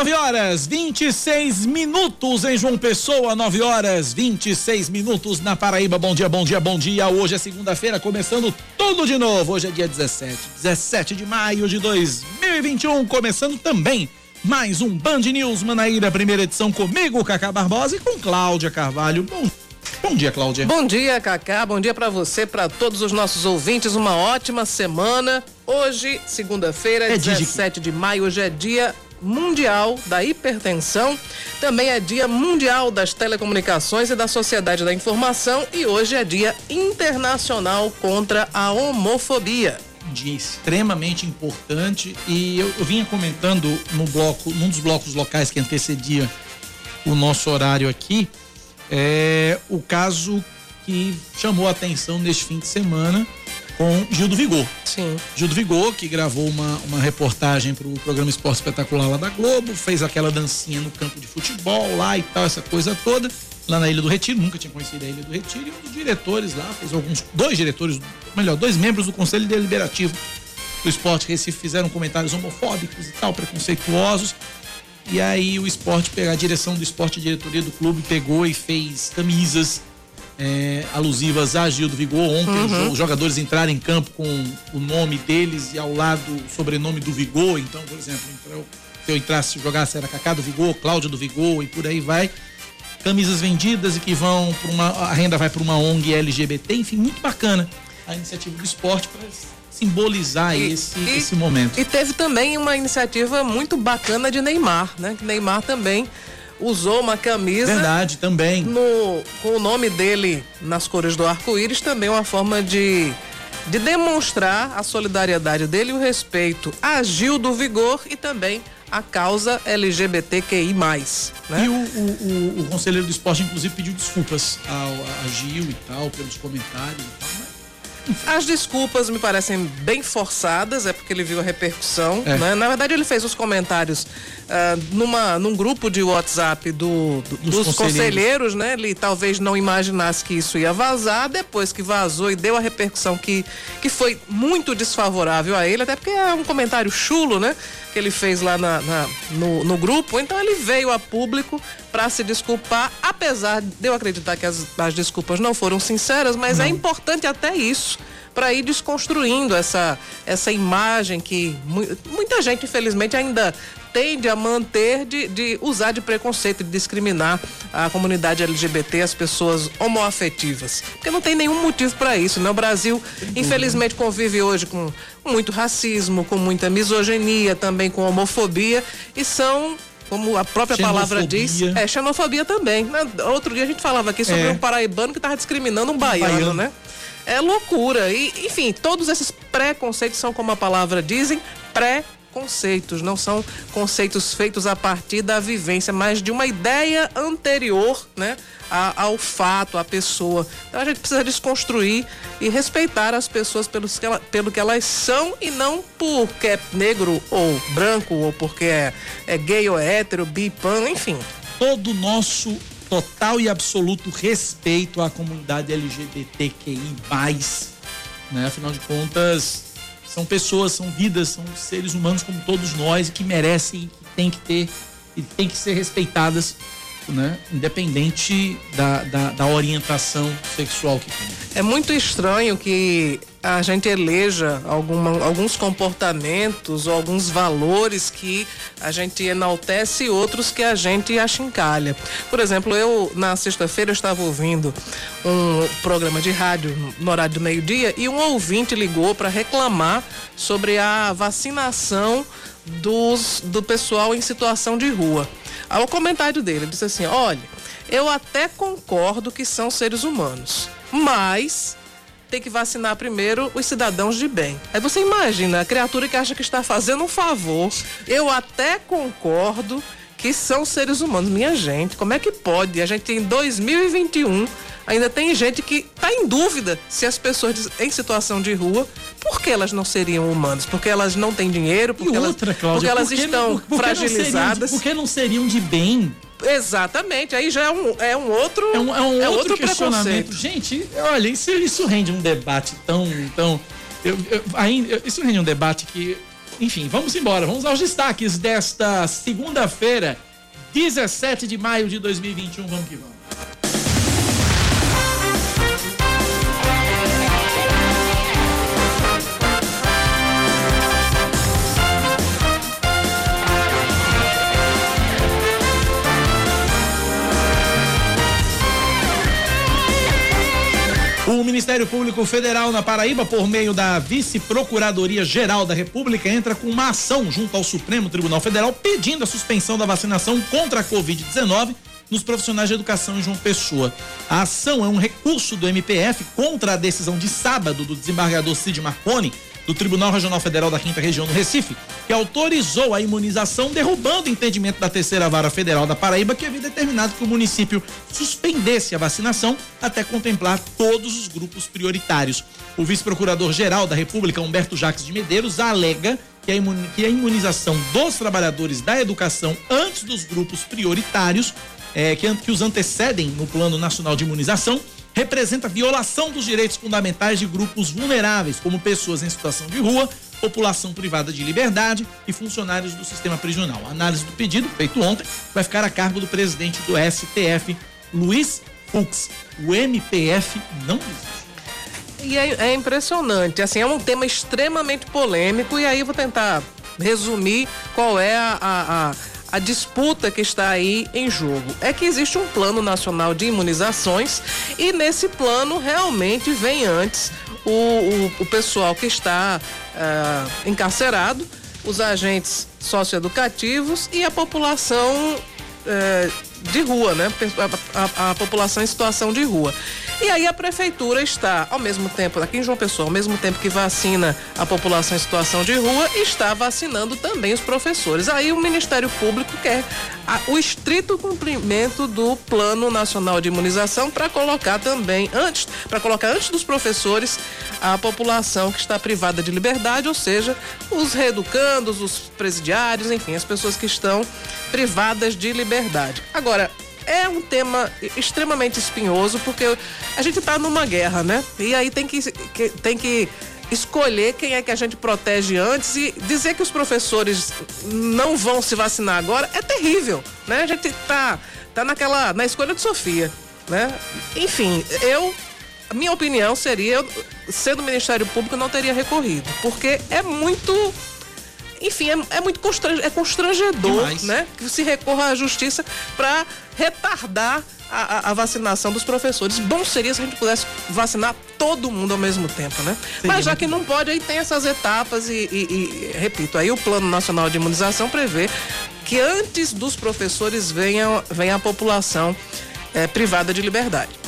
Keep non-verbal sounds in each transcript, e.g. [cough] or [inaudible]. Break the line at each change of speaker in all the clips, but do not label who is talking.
9 horas 26 minutos em João Pessoa, 9 horas 26 minutos na Paraíba. Bom dia, bom dia, bom dia. Hoje é segunda-feira, começando tudo de novo. Hoje é dia 17, 17 de maio de 2021, começando também mais um Band News Manaíra, primeira edição comigo, Cacá Barbosa, e com Cláudia Carvalho. Bom Bom dia, Cláudia.
Bom dia, Cacá. Bom dia para você, para todos os nossos ouvintes. Uma ótima semana. Hoje, segunda-feira, é 17 de maio, hoje é dia Mundial da Hipertensão. Também é Dia Mundial das Telecomunicações e da Sociedade da Informação e hoje é Dia Internacional contra a Homofobia.
Dia extremamente importante e eu, eu vinha comentando no bloco, num dos blocos locais que antecedia o nosso horário aqui, é o caso que chamou a atenção neste fim de semana com Gil do Vigor.
Sim.
Gil do Vigor, que gravou uma, uma reportagem para o programa Esporte Espetacular lá da Globo, fez aquela dancinha no campo de futebol lá e tal, essa coisa toda, lá na Ilha do Retiro, nunca tinha conhecido a Ilha do Retiro, e um dos diretores lá, fez alguns, dois diretores, melhor, dois membros do Conselho Deliberativo do Esporte Recife fizeram comentários homofóbicos e tal, preconceituosos. E aí o esporte, a direção do esporte, a diretoria do clube pegou e fez camisas é, alusivas a Gil do Vigor. Ontem uhum. os jogadores entraram em campo com o nome deles e ao lado o sobrenome do Vigor. Então, por exemplo, se eu entrasse e jogasse era Cacá do Vigor, Cláudio do Vigor e por aí vai. Camisas vendidas e que vão para uma. A renda vai para uma ONG LGBT, enfim, muito bacana a iniciativa do esporte para simbolizar e, esse, e, esse momento.
E teve também uma iniciativa muito bacana de Neymar, né? Que Neymar também usou uma camisa.
Verdade, também.
No, com o nome dele nas cores do arco-íris, também uma forma de, de demonstrar a solidariedade dele e o respeito a Gil do Vigor e também a causa LGBTQI. Né?
E o, o, o, o conselheiro do esporte, inclusive, pediu desculpas ao, a Gil e tal, pelos comentários e tal,
as desculpas me parecem bem forçadas, é porque ele viu a repercussão. É. Né? Na verdade, ele fez os comentários uh, numa, num grupo de WhatsApp do, do, dos, dos conselheiros. conselheiros, né? Ele talvez não imaginasse que isso ia vazar, depois que vazou e deu a repercussão que, que foi muito desfavorável a ele, até porque é um comentário chulo, né? Que ele fez lá na, na no, no grupo. Então ele veio a público para se desculpar, apesar de eu acreditar que as, as desculpas não foram sinceras, mas é não. é importante até isso para ir desconstruindo essa, essa imagem que muita gente, infelizmente, ainda tende a manter de, de usar de preconceito, de discriminar a comunidade LGBT, as pessoas homoafetivas. Porque não tem nenhum motivo para isso, né? O Brasil, infelizmente, convive hoje com muito racismo, com muita misoginia, também com homofobia, e são como a própria palavra diz, é xenofobia também. Né? Outro dia a gente falava aqui sobre é. um paraibano que estava discriminando um baiano, baiano, né? É loucura. E, enfim, todos esses preconceitos são, como a palavra dizem, pré conceitos, não são conceitos feitos a partir da vivência, mas de uma ideia anterior, né, ao fato, à pessoa. Então a gente precisa desconstruir e respeitar as pessoas pelos que ela, pelo que elas são e não porque é negro ou branco ou porque é, é gay ou é hétero, bi, pan, enfim.
Todo nosso total e absoluto respeito à comunidade LGBTQI+, né? Afinal de contas, são pessoas, são vidas, são seres humanos como todos nós que merecem, que tem que ter e tem que ser respeitadas, né? Independente da, da, da orientação sexual que tem.
É muito estranho que a gente eleja alguma, alguns comportamentos ou alguns valores que a gente enaltece e outros que a gente achincalha. Por exemplo, eu na sexta-feira estava ouvindo um programa de rádio no horário do meio-dia e um ouvinte ligou para reclamar sobre a vacinação dos, do pessoal em situação de rua. Aí o comentário dele disse assim: olha, eu até concordo que são seres humanos, mas tem que vacinar primeiro os cidadãos de bem. Aí você imagina a criatura que acha que está fazendo um favor. Eu até concordo que são seres humanos. Minha gente, como é que pode? A gente em 2021 ainda tem gente que está em dúvida se as pessoas em situação de rua, por que elas não seriam humanas? Porque elas não têm dinheiro, porque,
outra,
elas,
Cláudia,
porque elas
por que,
estão
por, por
fragilizadas.
Por que não seriam de bem?
Exatamente, aí já é um, é um outro
é um, é um é outro, outro questionamento. Gente, olha, isso, isso rende um debate tão, tão eu, eu, ainda, isso rende um debate que, enfim, vamos embora, vamos aos destaques desta segunda-feira, 17 de maio de 2021, vamos que vamos. O Ministério Público Federal na Paraíba, por meio da Vice-Procuradoria Geral da República, entra com uma ação junto ao Supremo Tribunal Federal pedindo a suspensão da vacinação contra a Covid-19 nos profissionais de educação em João Pessoa. A ação é um recurso do MPF contra a decisão de sábado do desembargador Cid Marconi do Tribunal Regional Federal da Quinta Região do Recife, que autorizou a imunização, derrubando o entendimento da terceira vara federal da Paraíba, que havia determinado que o município suspendesse a vacinação até contemplar todos os grupos prioritários. O vice-procurador-geral da República, Humberto Jacques de Medeiros, alega que a imunização dos trabalhadores da educação antes dos grupos prioritários, é, que, que os antecedem no Plano Nacional de Imunização, representa violação dos direitos fundamentais de grupos vulneráveis, como pessoas em situação de rua, população privada de liberdade e funcionários do sistema prisional. A análise do pedido, feito ontem, vai ficar a cargo do presidente do STF, Luiz Fux. O MPF não existe.
E é, é, impressionante, assim, é um tema extremamente polêmico e aí vou tentar resumir qual é a, a, a a disputa que está aí em jogo. É que existe um plano nacional de imunizações e nesse plano realmente vem antes o, o, o pessoal que está uh, encarcerado, os agentes socioeducativos e a população uh, de rua, né? A, a, a, população em situação de rua. E aí a prefeitura está, ao mesmo tempo, aqui em João Pessoa, ao mesmo tempo que vacina a população em situação de rua, está vacinando também os professores. Aí o Ministério Público quer a, o estrito cumprimento do Plano Nacional de Imunização para colocar também antes, para colocar antes dos professores a população que está privada de liberdade, ou seja, os reeducandos, os presidiários, enfim, as pessoas que estão privadas de liberdade. Agora, é um tema extremamente espinhoso porque a gente está numa guerra, né? E aí tem que, que, tem que escolher quem é que a gente protege antes e dizer que os professores não vão se vacinar agora é terrível, né? A gente tá tá naquela na escolha de Sofia, né? Enfim, eu a minha opinião seria, sendo Ministério Público, não teria recorrido, porque é muito enfim, é, é muito constrange, é constrangedor, Demais. né? Que se recorra à justiça para retardar a, a, a, vacinação dos professores. Bom seria se a gente pudesse vacinar todo mundo ao mesmo tempo, né? Sim, Mas já que não pode, aí tem essas etapas e, e, e, repito, aí o Plano Nacional de Imunização prevê que antes dos professores venha, venha a população é, privada de liberdade.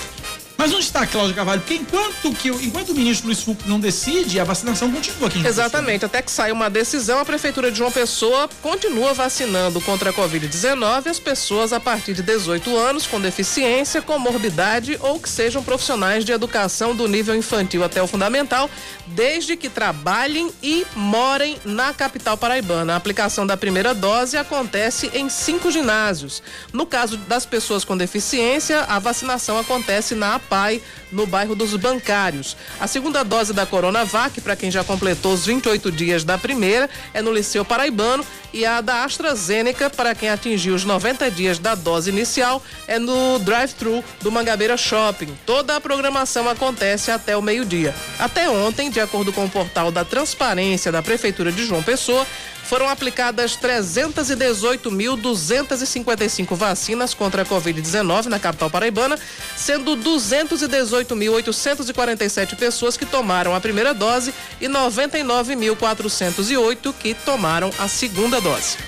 Mas onde está Cláudia Carvalho? Porque enquanto, que, enquanto o ministro Luiz Fux não decide, a vacinação continua aqui
Exatamente. Até que saia uma decisão, a Prefeitura de João Pessoa continua vacinando contra a Covid-19 as pessoas a partir de 18 anos com deficiência, comorbidade ou que sejam profissionais de educação do nível infantil até o fundamental, desde que trabalhem e morem na capital paraibana. A aplicação da primeira dose acontece em cinco ginásios. No caso das pessoas com deficiência, a vacinação acontece na Pai, no bairro dos Bancários. A segunda dose da Coronavac, para quem já completou os 28 dias da primeira, é no Liceu Paraibano e a da AstraZeneca, para quem atingiu os 90 dias da dose inicial, é no drive-thru do Mangabeira Shopping. Toda a programação acontece até o meio-dia. Até ontem, de acordo com o portal da Transparência da Prefeitura de João Pessoa, foram aplicadas 318.255 vacinas contra a Covid-19 na capital paraibana, sendo 218.847 pessoas que tomaram a primeira dose e 99.408 que tomaram a segunda dose.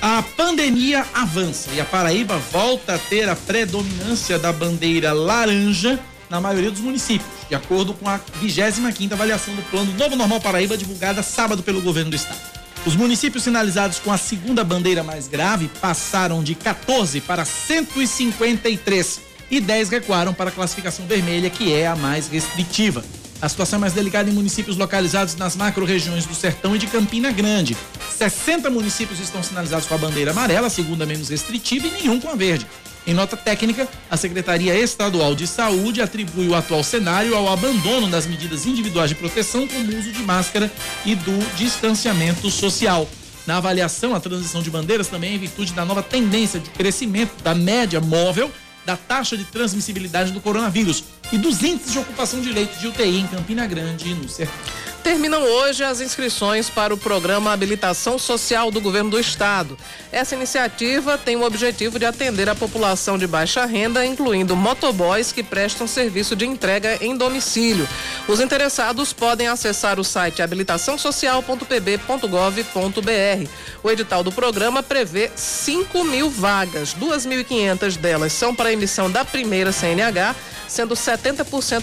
A pandemia avança e a Paraíba volta a ter a predominância da bandeira laranja na maioria dos municípios, de acordo com a 25 quinta avaliação do Plano Novo Normal Paraíba divulgada sábado pelo governo do estado. Os municípios sinalizados com a segunda bandeira mais grave passaram de 14 para 153 e 10 recuaram para a classificação vermelha, que é a mais restritiva. A situação é mais delicada em municípios localizados nas macro-regiões do Sertão e de Campina Grande. 60 municípios estão sinalizados com a bandeira amarela, a segunda menos restritiva, e nenhum com a verde. Em nota técnica, a Secretaria Estadual de Saúde atribui o atual cenário ao abandono das medidas individuais de proteção, como o uso de máscara e do distanciamento social. Na avaliação, a transição de bandeiras também é em virtude da nova tendência de crescimento da média móvel da taxa de transmissibilidade do coronavírus e dos índices de ocupação de leitos de UTI em Campina Grande e no Sertão.
Terminam hoje as inscrições para o programa Habilitação Social do Governo do Estado. Essa iniciativa tem o objetivo de atender a população de baixa renda, incluindo motoboys que prestam serviço de entrega em domicílio. Os interessados podem acessar o site habilitaçãosocial.pb.gov.br. O edital do programa prevê 5 mil vagas, 2.500 delas são para emissão da primeira CNH sendo 70%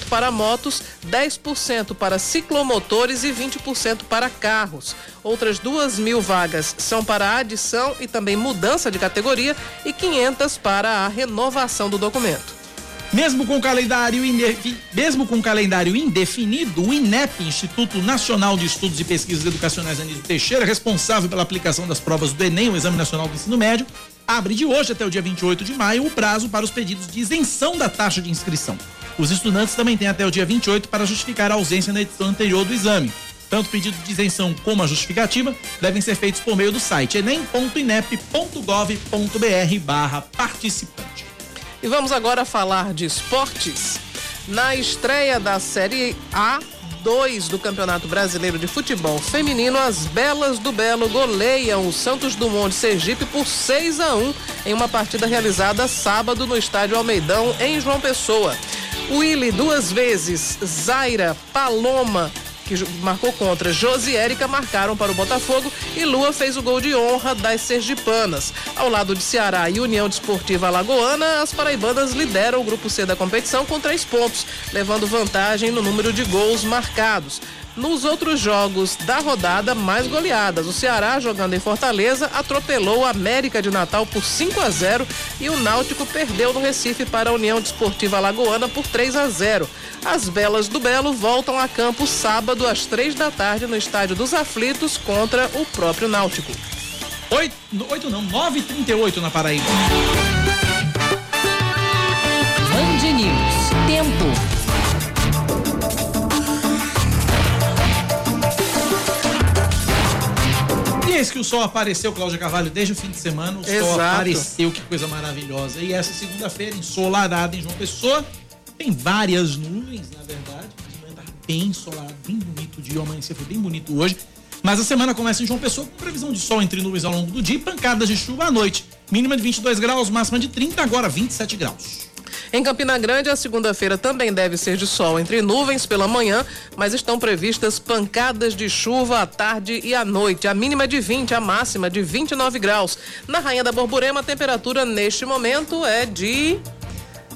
para motos, 10% para ciclomotores e 20% para carros. Outras duas mil vagas são para adição e também mudança de categoria e 500 para a renovação do documento.
Mesmo com calendário mesmo com calendário indefinido, o INEP, Instituto Nacional de Estudos e Pesquisas Educacionais Anísio Teixeira, responsável pela aplicação das provas do ENEM, o Exame Nacional do Ensino Médio, abre de hoje até o dia 28 de maio o prazo para os pedidos de isenção da taxa de inscrição. Os estudantes também têm até o dia 28 para justificar a ausência na edição anterior do exame. Tanto o pedido de isenção como a justificativa devem ser feitos por meio do site enem.inep.gov.br barra participante.
E vamos agora falar de esportes. Na estreia da Série A 2 do Campeonato Brasileiro de Futebol Feminino, as Belas do Belo goleiam o Santos Dumont de Sergipe por 6 a 1 em uma partida realizada sábado no Estádio Almeidão, em João Pessoa. Willy duas vezes, Zaira, Paloma que marcou contra Josi Érica, marcaram para o Botafogo e Lua fez o gol de honra das Sergipanas. Ao lado de Ceará e União Desportiva Alagoana, as paraibanas lideram o grupo C da competição com três pontos, levando vantagem no número de gols marcados. Nos outros jogos da rodada, mais goleadas. O Ceará, jogando em Fortaleza, atropelou a América de Natal por 5 a 0 e o Náutico perdeu no Recife para a União Desportiva Alagoana por 3 a 0. As Belas do Belo voltam a campo sábado às três da tarde no Estádio dos Aflitos contra o próprio Náutico.
Oito, oito não, 9h38 na Paraíba.
Band News. Tempo.
Desde que o sol apareceu, Cláudia Carvalho, desde o fim de semana, o Exato. sol apareceu, que coisa maravilhosa. E essa segunda-feira, ensolarada em João Pessoa, tem várias nuvens, na verdade. Mas tá bem ensolarado, bem bonito o dia, o amanhecer foi bem bonito hoje. Mas a semana começa em João Pessoa com previsão de sol entre nuvens ao longo do dia e pancadas de chuva à noite. Mínima de 22 graus, máxima de 30, agora 27 graus.
Em Campina Grande, a segunda-feira também deve ser de sol entre nuvens pela manhã, mas estão previstas pancadas de chuva à tarde e à noite. A mínima de 20, a máxima de 29 graus. Na Rainha da Borborema, a temperatura neste momento é de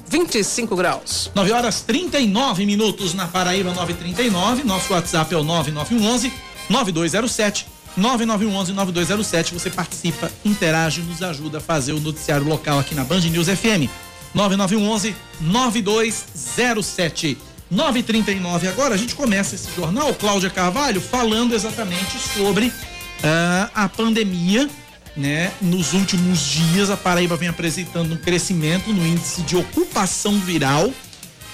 25 graus.
9 horas 39 minutos na Paraíba 939. Nosso WhatsApp é o 9911 9207 9911 9207. Você participa, interage, nos ajuda a fazer o noticiário local aqui na Band News FM. 9911 9207. 939 agora a gente começa esse jornal, Cláudia Carvalho, falando exatamente sobre uh, a pandemia, né? Nos últimos dias a Paraíba vem apresentando um crescimento no índice de ocupação viral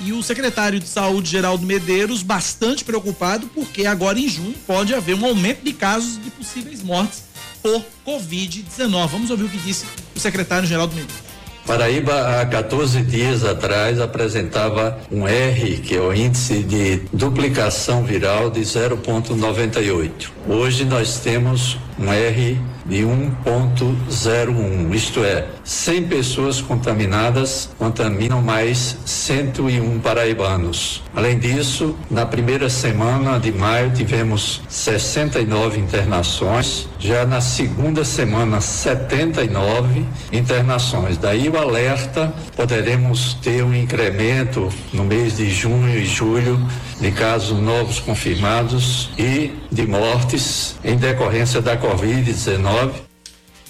e o secretário de Saúde Geraldo Medeiros bastante preocupado porque agora em junho pode haver um aumento de casos de possíveis mortes por Covid-19. Vamos ouvir o que disse o secretário Geraldo Medeiros.
Paraíba, há 14 dias atrás, apresentava um R, que é o índice de duplicação viral de 0,98. Hoje nós temos um R de 1,01, isto é, 100 pessoas contaminadas contaminam mais 101 paraibanos. Além disso, na primeira semana de maio tivemos 69 internações, já na segunda semana 79 internações. Daí o alerta, poderemos ter um incremento no mês de junho e julho de casos novos confirmados e de mortes em decorrência da Covid-19.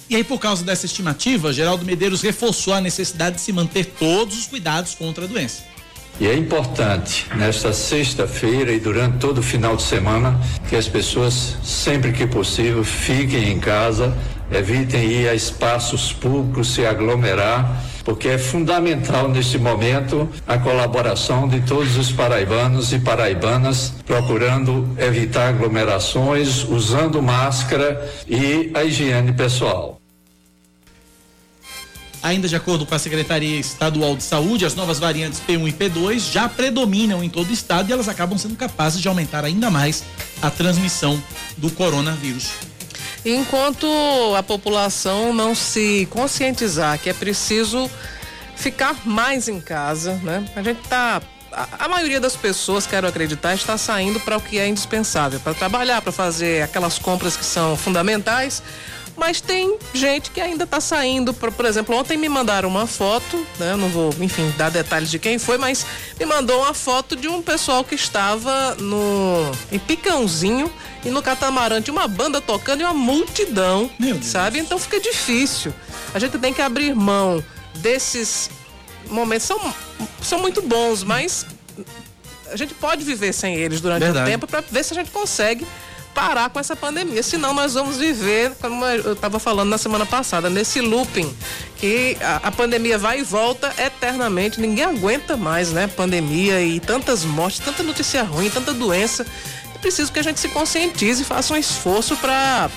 E aí, por causa dessa estimativa, Geraldo Medeiros reforçou a necessidade de se manter todos os cuidados contra a doença.
E é importante, nesta sexta-feira e durante todo o final de semana, que as pessoas, sempre que possível, fiquem em casa, evitem ir a espaços públicos, se aglomerar, porque é fundamental neste momento a colaboração de todos os paraibanos e paraibanas, procurando evitar aglomerações, usando máscara e a higiene pessoal.
Ainda de acordo com a Secretaria Estadual de Saúde, as novas variantes P1 e P2 já predominam em todo o estado e elas acabam sendo capazes de aumentar ainda mais a transmissão do coronavírus.
Enquanto a população não se conscientizar que é preciso ficar mais em casa, né? A gente tá a, maioria das pessoas, quero acreditar, está saindo para o que é indispensável, para trabalhar, para fazer aquelas compras que são fundamentais mas tem gente que ainda está saindo. Por, por, exemplo, ontem me mandaram uma foto, né? Não vou, enfim, dar detalhes de quem foi, mas me mandou uma foto de um pessoal que estava no em Picãozinho e no catamarã tinha uma banda tocando e uma multidão, sabe? Então fica difícil. A gente tem que abrir mão desses momentos são são muito bons, mas a gente pode viver sem eles durante o um tempo para ver se a gente consegue parar com essa pandemia. Senão nós vamos viver, como eu estava falando na semana passada, nesse looping que a, a, pandemia vai e volta eternamente. Ninguém aguenta mais, né? Pandemia e tantas mortes, tanta notícia ruim, tanta doença. É preciso que a gente se conscientize e faça um esforço para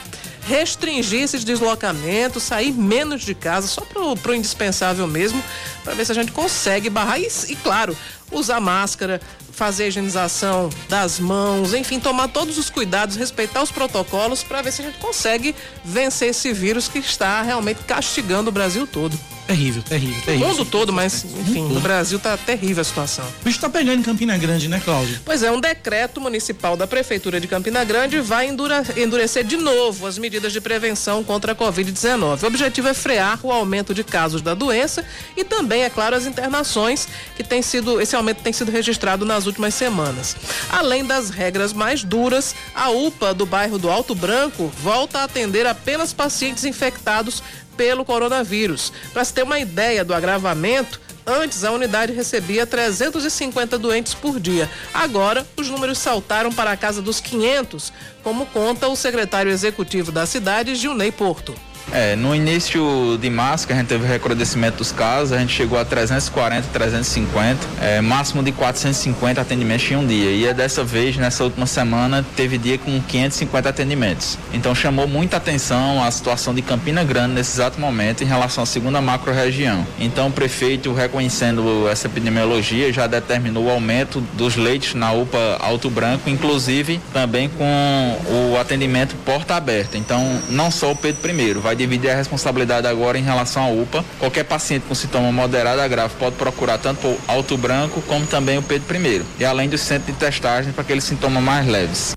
restringir esses deslocamentos, sair menos de casa, só pro, pro indispensável mesmo, para ver se a gente consegue barrar e, e claro, usar máscara, fazer a higienização das mãos, enfim, tomar todos os cuidados, respeitar os protocolos para ver se a gente consegue vencer esse vírus que está realmente castigando o Brasil todo.
Terrível, terrível, terrível.
O mundo todo, mas enfim, no Brasil tá terrível a situação.
O bicho tá pegando em Campina Grande, né, Cláudio?
Pois é, um decreto municipal da Prefeitura de Campina Grande vai endurecer de novo as medidas de prevenção contra a Covid-19. O objetivo é frear o aumento de casos da doença e também, é claro, as internações que tem sido, esse aumento tem sido registrado nas últimas semanas. Além das regras mais duras, a UPA do bairro do Alto Branco volta a atender apenas pacientes infectados pelo coronavírus. Para se ter uma ideia do agravamento, Antes, a unidade recebia 350 doentes por dia. Agora, os números saltaram para a casa dos 500, como conta o secretário executivo da cidade, Gilney Porto.
É, no início de março, que a gente teve recrudescimento dos casos, a gente chegou a 340, 350, é, máximo de 450 atendimentos em um dia. E é dessa vez, nessa última semana, teve dia com 550 atendimentos. Então chamou muita atenção a situação de Campina Grande nesse exato momento em relação à segunda macro-região. Então o prefeito, reconhecendo essa epidemiologia, já determinou o aumento dos leitos na UPA Alto Branco, inclusive também com o atendimento porta aberta. Então, não só o Pedro I, vai vai dividir a responsabilidade agora em relação à UPA. Qualquer paciente com sintoma moderado a grave pode procurar tanto o Alto Branco como também o Pedro I. E além do centro de testagem para aqueles sintomas mais leves.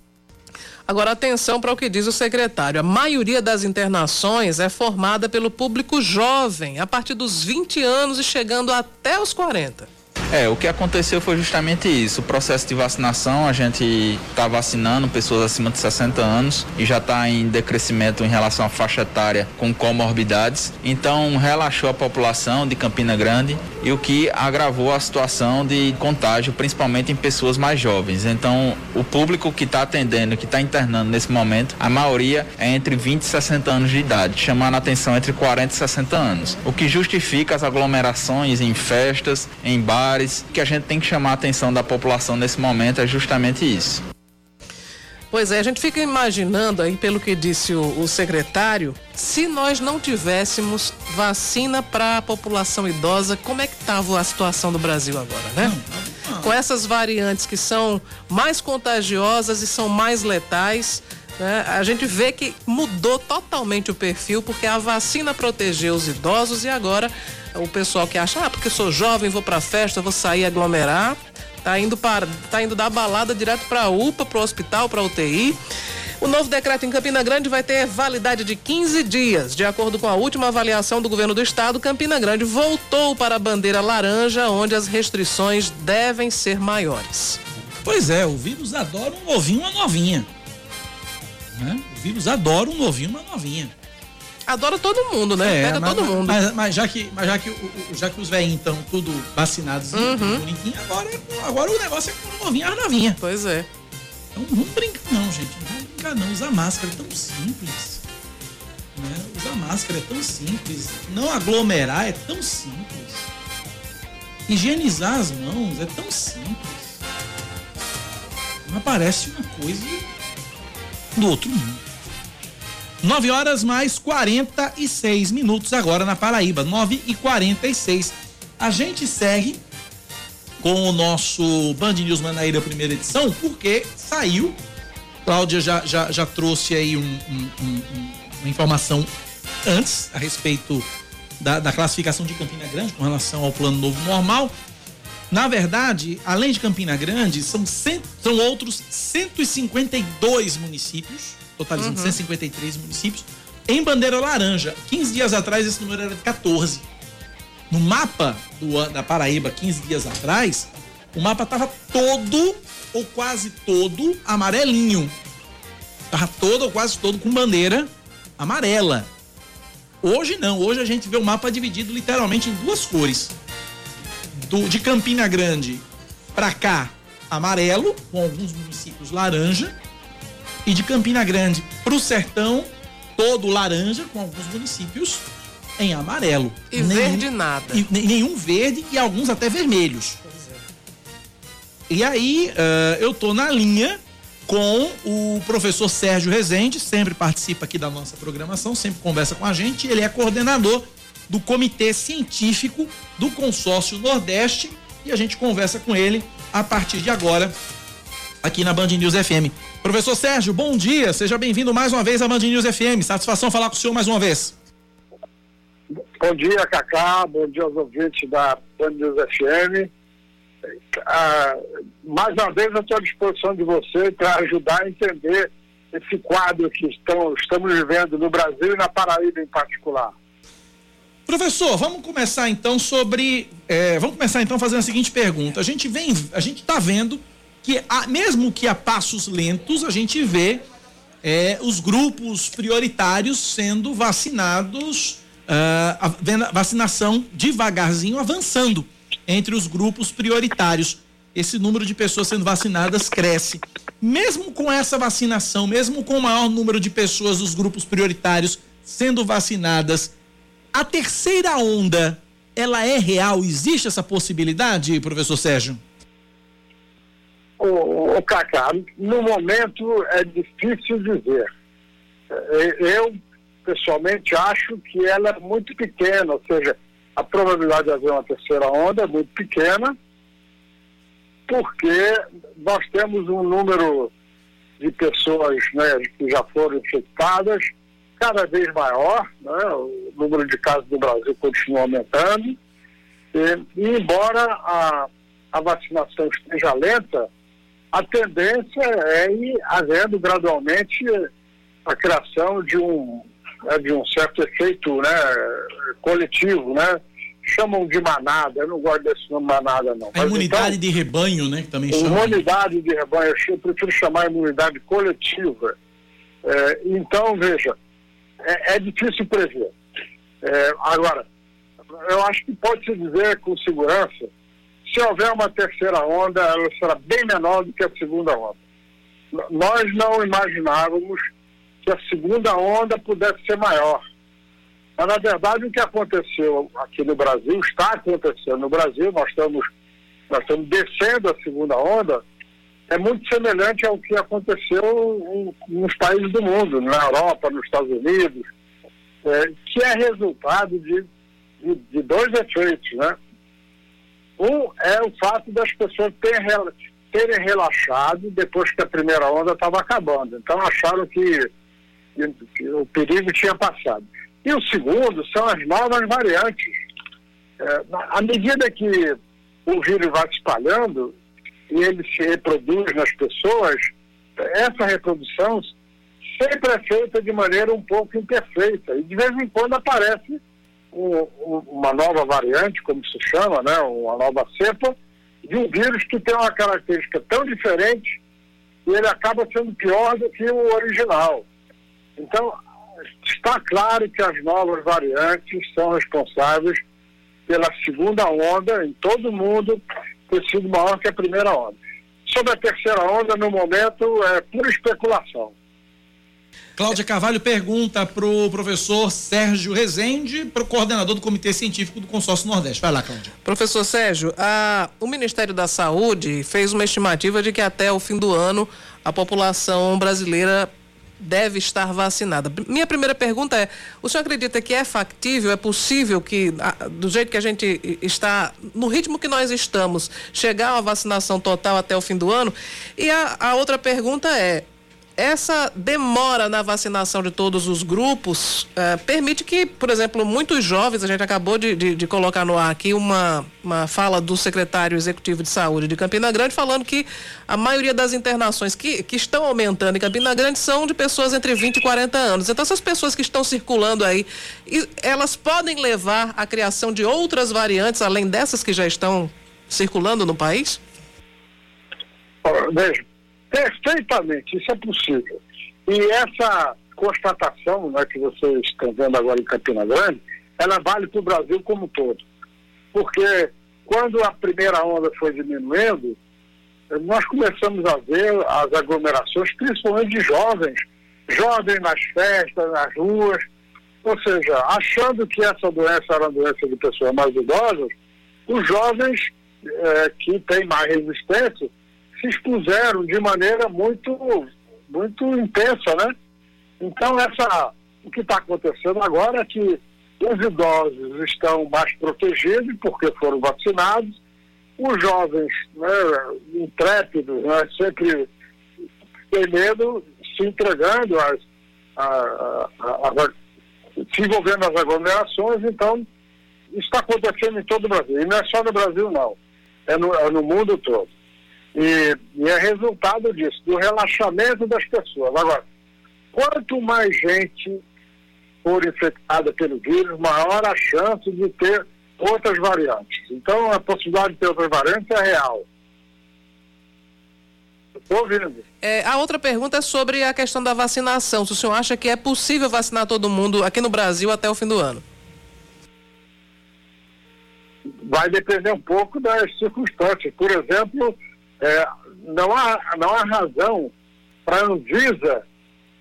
Agora, atenção para o que diz o secretário. A maioria das internações é formada pelo público jovem, a partir dos 20 anos e chegando até os 40.
É, o que aconteceu foi justamente isso. O processo de vacinação, a gente está vacinando pessoas acima de 60 anos e já está em decrescimento em relação à faixa etária com comorbidades. Então, relaxou a população de Campina Grande e o que agravou a situação de contágio, principalmente em pessoas mais jovens. Então, o público que está atendendo, que está internando nesse momento, a maioria é entre 20 e 60 anos de idade, chamando a atenção entre 40 e 60 anos. O que justifica as aglomerações em festas, em bares que a gente tem que chamar a atenção da população nesse momento é justamente isso.
Pois é, a gente fica imaginando aí, pelo que disse o, o secretário, se nós não tivéssemos vacina para a população idosa, como é que estava a situação do Brasil agora, né? Com essas variantes que são mais contagiosas e são mais letais, né? A gente vê que mudou totalmente o perfil, porque a vacina protegeu os idosos e agora o pessoal que acha, ah, porque sou jovem, vou pra festa, vou sair aglomerar, tá indo para, tá indo dar balada direto para UPA, para o hospital, para UTI. O novo decreto em Campina Grande vai ter validade de 15 dias. De acordo com a última avaliação do governo do estado, Campina Grande voltou para a bandeira laranja, onde as restrições devem ser maiores.
Pois é, o vírus adora um novinho, uma novinha. Né? O vírus adora um novinho, uma novinha.
Adora todo mundo, né?
É,
Pega
mas,
todo mundo.
Mas, mas, já que, mas já que, o, já que os velhinhos estão tudo vacinados uhum. bonitinho, agora, agora o negócio é com novinha, as novinha.
Pois é.
Então não brinca não, gente. Não vamos brincar não. Usar máscara é tão simples. Né? Usar máscara é tão simples. Não aglomerar é tão simples. Higienizar as mãos é tão simples. Não parece uma coisa do outro mundo. 9 horas mais 46 minutos agora na Paraíba. 9 e 46. A gente segue com o nosso Band News Manaíra primeira edição, porque saiu. Cláudia já, já, já trouxe aí um, um, um, uma informação antes a respeito da, da classificação de Campina Grande com relação ao plano novo normal. Na verdade, além de Campina Grande, são, cent, são outros 152 municípios totalizando uhum. 153 municípios, em bandeira laranja. 15 dias atrás esse número era de 14. No mapa do, da Paraíba, 15 dias atrás, o mapa estava todo, ou quase todo, amarelinho. Estava todo ou quase todo com bandeira amarela. Hoje não, hoje a gente vê o mapa dividido literalmente em duas cores. Do, de Campina Grande para cá, amarelo, com alguns municípios laranja, e de Campina Grande para o sertão, todo laranja, com alguns municípios em amarelo.
E nenhum, verde nada.
E, nenhum verde e alguns até vermelhos. É. E aí, uh, eu tô na linha com o professor Sérgio Rezende, sempre participa aqui da nossa programação, sempre conversa com a gente. Ele é coordenador do Comitê Científico do Consórcio Nordeste e a gente conversa com ele a partir de agora aqui na Band News FM. Professor Sérgio, bom dia, seja bem-vindo mais uma vez à Band News FM. Satisfação falar com o senhor mais uma vez.
Bom dia, Cacá, bom dia aos ouvintes da Band News FM. Ah, mais uma vez, eu estou à disposição de você para ajudar a entender esse quadro que estão, estamos vivendo no Brasil e na Paraíba em particular.
Professor, vamos começar então sobre. É, vamos começar então fazendo a seguinte pergunta. A gente vem, a gente está vendo que a, mesmo que a passos lentos, a gente vê é, os grupos prioritários sendo vacinados, uh, a vacinação devagarzinho avançando entre os grupos prioritários. Esse número de pessoas sendo vacinadas cresce. Mesmo com essa vacinação, mesmo com o maior número de pessoas dos grupos prioritários sendo vacinadas, a terceira onda, ela é real? Existe essa possibilidade, professor Sérgio?
o, o Cacá, no momento é difícil dizer. É, eu, pessoalmente, acho que ela é muito pequena, ou seja, a probabilidade de haver uma terceira onda é muito pequena, porque nós temos um número de pessoas né, que já foram infectadas cada vez maior, né, o número de casos no Brasil continua aumentando, e, e embora a, a vacinação esteja lenta, a tendência é ir havendo gradualmente a criação de um, né, de um certo efeito né, coletivo, né? Chamam de manada, eu não gosto desse nome manada, não.
A imunidade então, de rebanho, né? Que também chama.
Imunidade de rebanho, eu prefiro chamar imunidade coletiva. É, então, veja, é, é difícil prever. É, agora, eu acho que pode-se dizer com segurança se houver uma terceira onda, ela será bem menor do que a segunda onda. Nós não imaginávamos que a segunda onda pudesse ser maior. Mas, na verdade, o que aconteceu aqui no Brasil, está acontecendo no Brasil, nós estamos, nós estamos descendo a segunda onda, é muito semelhante ao que aconteceu nos países do mundo, na Europa, nos Estados Unidos, é, que é resultado de, de, de dois efeitos, né? Um é o fato das pessoas terem, relaxado depois que a primeira onda estava acabando. Então acharam que, que, que, o perigo tinha passado. E o segundo são as novas variantes. É, à medida que o vírus vai se espalhando e ele se reproduz nas pessoas, essa reprodução sempre é feita de maneira um pouco imperfeita. E de vez em quando aparece um, uma nova variante, como se chama, né, uma nova cepa, de um vírus que tem uma característica tão diferente e ele acaba sendo pior do que o original. Então, está claro que as novas variantes são responsáveis pela segunda onda em todo o mundo ter sido maior que a primeira onda. Sobre a terceira onda, no momento, é pura especulação.
Cláudia Carvalho pergunta para o professor Sérgio Rezende, para o coordenador do Comitê Científico do Consórcio Nordeste. Vai lá, Cláudia.
Professor Sérgio, a, o Ministério da Saúde fez uma estimativa de que até o fim do ano a população brasileira deve estar vacinada. Minha primeira pergunta é: o senhor acredita que é factível, é possível que, do jeito que a gente está, no ritmo que nós estamos, chegar a uma vacinação total até o fim do ano? E a, a outra pergunta é: essa demora na vacinação de todos os grupos eh, permite que, por exemplo, muitos jovens, a gente acabou de, de, de, colocar no ar aqui uma, uma fala do secretário executivo de saúde de Campina Grande, falando que a maioria das internações que, que estão aumentando em Campina Grande são de pessoas entre 20 e 40 anos. Então, essas pessoas que estão circulando aí, elas podem levar à criação de outras variantes, além dessas que já estão circulando no país?
Veja, Perfeitamente, isso é possível. E essa constatação né, que vocês estão vendo agora em Campina Grande, ela vale para o Brasil como um todo. Porque quando a primeira onda foi diminuindo, nós começamos a ver as aglomerações, principalmente de jovens, jovens nas festas, nas ruas, ou seja, achando que essa doença era uma doença de pessoas mais idosas, os jovens eh, que têm mais resistência se expuseram de maneira muito, muito intensa, né? Então, essa, o que está acontecendo agora é que os idosos estão mais protegidos porque foram vacinados, os jovens né, intrépidos, né, sempre têm medo, se entregando, às, a, se envolvendo nas aglomerações, então está acontecendo em todo o Brasil. E não é só no Brasil, não. É no, é no mundo todo. E, e é resultado disso, do relaxamento das pessoas. Agora, quanto mais gente for infectada pelo vírus, maior a chance de ter outras variantes. Então, a possibilidade de ter outras variantes é real.
Estou ouvindo. É, a outra pergunta é sobre a questão da vacinação. Se o senhor acha que é possível vacinar todo mundo aqui no Brasil até o fim do ano?
Vai depender um pouco das circunstâncias. Por exemplo, é, não, há, não há razão para a Anvisa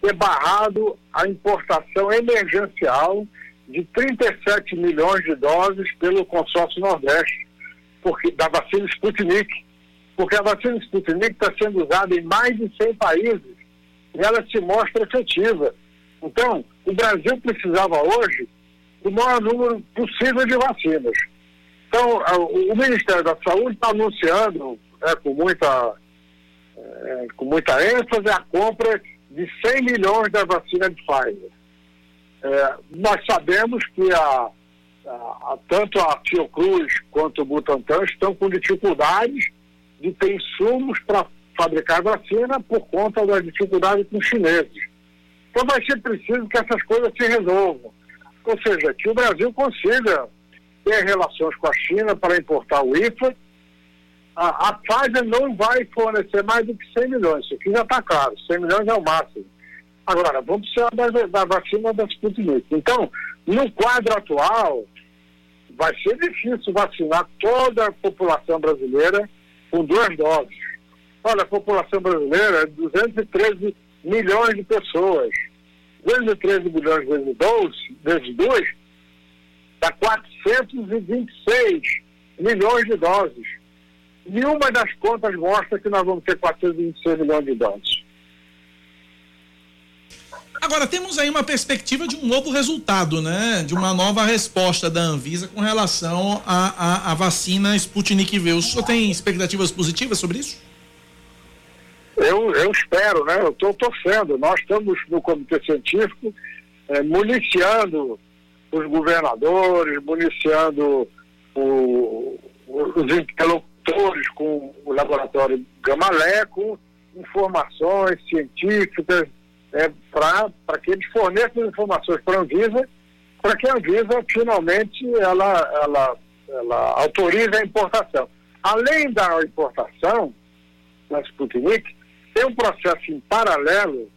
ter barrado a importação emergencial de 37 milhões de doses pelo consórcio Nordeste, porque, da vacina Sputnik, porque a vacina Sputnik está sendo usada em mais de 100 países e ela se mostra efetiva. Então, o Brasil precisava hoje do maior número possível de vacinas. Então, o Ministério da Saúde está anunciando é, com, muita, é, com muita ênfase a compra de 100 milhões da vacina de Pfizer. É, nós sabemos que a, a, tanto a Fiocruz quanto o Butantan estão com dificuldades de ter insumos para fabricar vacina por conta das dificuldades com os chineses. Então vai ser preciso que essas coisas se resolvam. Ou seja, que o Brasil consiga ter relações com a China para importar o IFA a, Pfizer não vai fornecer mais do que 100 milhões. Isso aqui já está caro, 100 milhões é o máximo. Agora, vamos precisar da, da vacina da Sputnik. Então, no quadro atual, vai ser difícil vacinar toda a população brasileira com duas doses. Olha, a população brasileira é 213 milhões de pessoas. 213 milhões vezes 12, vezes 2, dá 426 milhões de doses. Nenhuma das contas mostra que nós vamos ter 426 milhões de dólares.
Agora, temos aí uma perspectiva de um novo resultado, né? De uma nova resposta da Anvisa com relação à, à, à vacina Sputnik V. O senhor tem expectativas positivas sobre isso?
Eu, eu espero, né? Eu estou torcendo. Nós estamos no Comitê Científico é, municiando os governadores, municiando o, os interlocutores com o laboratório Gamalé, com informações científicas é, para que eles forneçam informações para a Anvisa, para que a Anvisa finalmente ela, ela, ela autorize a importação. além da importação da Sputnik, tem um processo em paralelo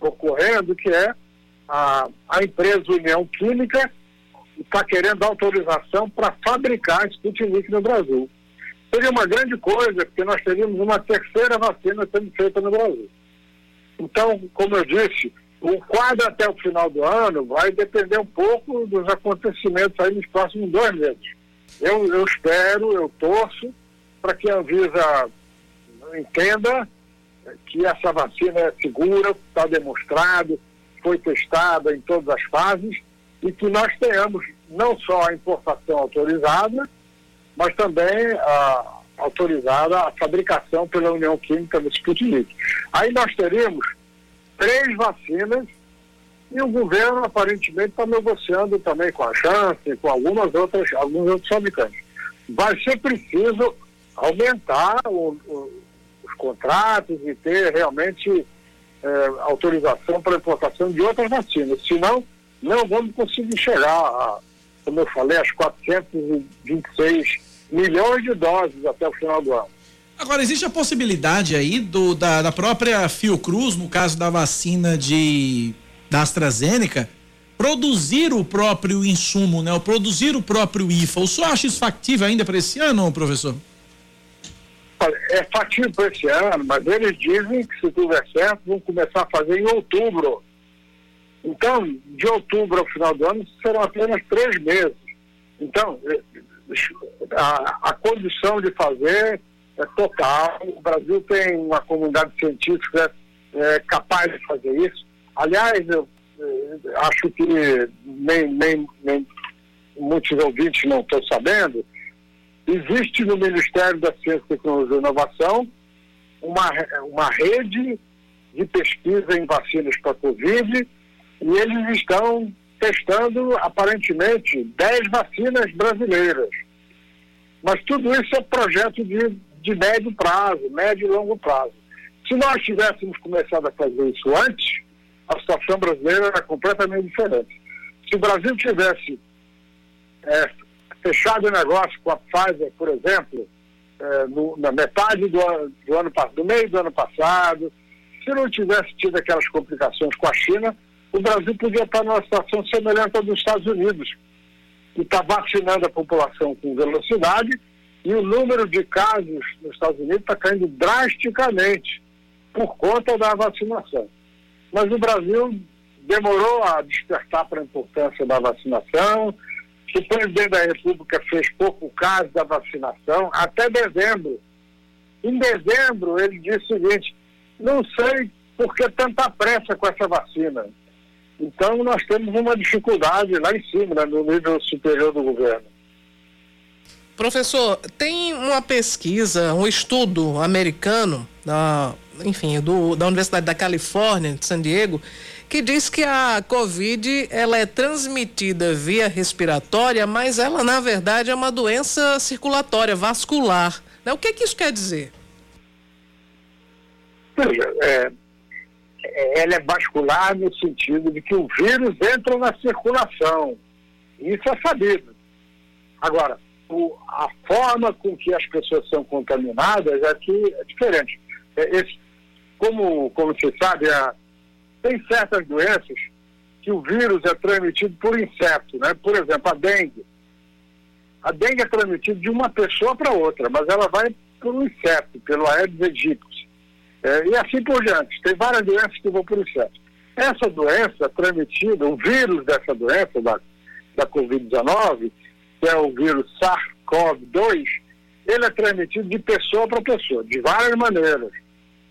ocorrendo que é a, a empresa União Química está querendo autorização para fabricar Sputnik no Brasil. Seria uma grande coisa, porque nós teríamos uma terceira vacina sendo feita no Brasil. Então, como eu disse, o quadro até o final do ano vai depender um pouco dos acontecimentos aí nos próximos dois meses. Eu, eu espero, eu torço para que a Anvisa entenda que essa vacina é segura, está demonstrado, foi testada em todas as fases e que nós tenhamos não só a importação autorizada, mas também a, autorizada a fabricação pela União Química do Sputnik. Aí nós teríamos três vacinas e o governo aparentemente está negociando também com a Chance, com algumas outras, alguns outros fabricantes. Vai ser preciso aumentar o, o, os contratos e ter realmente é, autorização para importação de outras vacinas. Senão, não vamos conseguir chegar, a, como eu falei, às 426 milhões de doses até o final do ano.
Agora, existe a possibilidade aí do, da, da própria Fiocruz, no caso da vacina de, da AstraZeneca, produzir o próprio insumo, né? Ou produzir o próprio IFA. O senhor acha isso factível ainda para esse ano, professor?
Olha, é factível para esse ano, mas eles dizem que se tudo é certo, vão começar a fazer em outubro. Então, de outubro ao final do ano, serão apenas três meses. Então, eh, a, a condição de fazer é total. O Brasil tem uma comunidade científica é, capaz de fazer isso. Aliás, eu é, acho que nem, nem, nem muitos ouvintes não estão sabendo, existe no Ministério da Ciência, Tecnologia e Inovação uma, uma rede de pesquisa em vacinas para Covid e eles estão testando aparentemente 10 vacinas brasileiras. Mas tudo isso é projeto de, de médio prazo, médio e longo prazo. Se nós tivéssemos começado a fazer isso antes, a situação brasileira era completamente diferente. Se o Brasil tivesse é, fechado o negócio com a Pfizer, por exemplo, é, no, na metade do, do ano do meio do ano passado, se não tivesse tido aquelas complicações com a China, o Brasil podia estar numa situação semelhante à dos Estados Unidos, que está vacinando a população com velocidade e o número de casos nos Estados Unidos está caindo drasticamente por conta da vacinação. Mas o Brasil demorou a despertar para a importância da vacinação. O presidente da República fez pouco caso da vacinação até dezembro. Em dezembro, ele disse o seguinte: não sei por que tanta pressa com essa vacina. Então, nós temos uma dificuldade lá em cima, né, no nível superior do governo.
Professor, tem uma pesquisa, um estudo americano, da, enfim, do, da Universidade da Califórnia, de San Diego, que diz que a Covid ela é transmitida via respiratória, mas ela, na verdade, é uma doença circulatória, vascular. Né? O que, que isso quer dizer?
Veja, é, é, ela é vascular no sentido de que o vírus entra na circulação. Isso é sabido. Agora, o, a forma com que as pessoas são contaminadas é que é diferente. É, esse, como, como você sabe, a, tem certas doenças que o vírus é transmitido por inseto, né? Por exemplo, a dengue. A dengue é transmitida de uma pessoa para outra, mas ela vai por um inseto, pelo Aedes aegypti. É, e assim por diante. Tem várias doenças que vão por inseto. Essa doença transmitida, o vírus dessa doença, da, da Covid-19, que é o vírus SARS-CoV-2, ele é transmitido de pessoa para pessoa, de várias maneiras.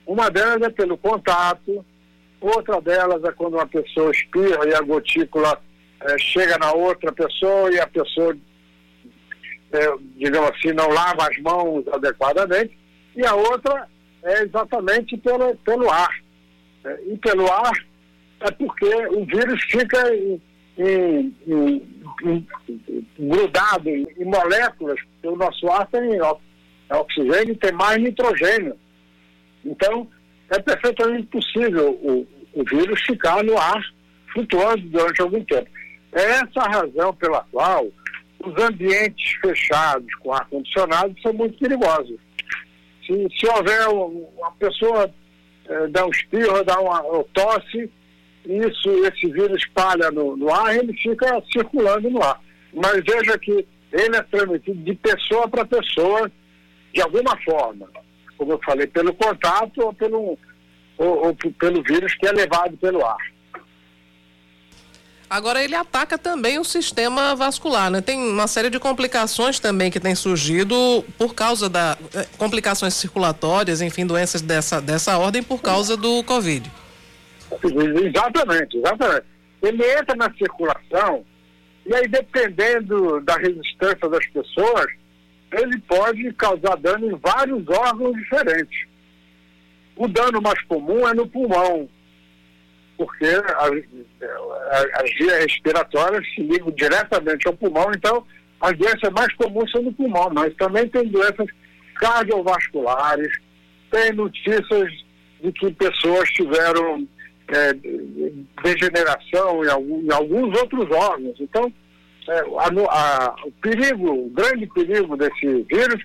Uma delas é pelo contato, outra delas é quando uma pessoa espirra e a gotícula é, chega na outra pessoa e a pessoa, é, digamos assim, não lava as mãos adequadamente, e a outra é exatamente pelo, pelo ar. É, e pelo ar é porque o vírus fica em, em, em, grudado em, moléculas, porque o nosso ar tem oxigênio e tem mais nitrogênio. Então, é perfeitamente possível o, o vírus ficar no ar flutuando durante algum tempo. É essa a razão pela qual os ambientes fechados com ar-condicionado são muito perigosos. Se, se houver uma pessoa é, dá um espirro, dá uma tosse, isso, esse vírus espalha no, no ar, ele fica circulando no ar. Mas veja que ele é transmitido de pessoa para pessoa, de alguma forma. Como eu falei, pelo contato ou pelo, ou, ou pelo vírus que é levado pelo ar.
Agora ele ataca também o sistema vascular, né? Tem uma série de complicações também que tem surgido por causa da eh, complicações circulatórias, enfim, doenças dessa dessa ordem por causa do Covid.
Exatamente, exatamente. Ele entra na circulação e aí dependendo da resistência das pessoas, ele pode causar dano em vários órgãos diferentes. O dano mais comum é no pulmão, porque as, as vias respiratórias se ligam diretamente ao pulmão, então as doenças mais comuns são no pulmão, mas também tem doenças cardiovasculares, tem notícias de que pessoas tiveram é, degeneração em, algum, em, alguns outros órgãos. Então, é, a, a, o perigo, o grande perigo desse vírus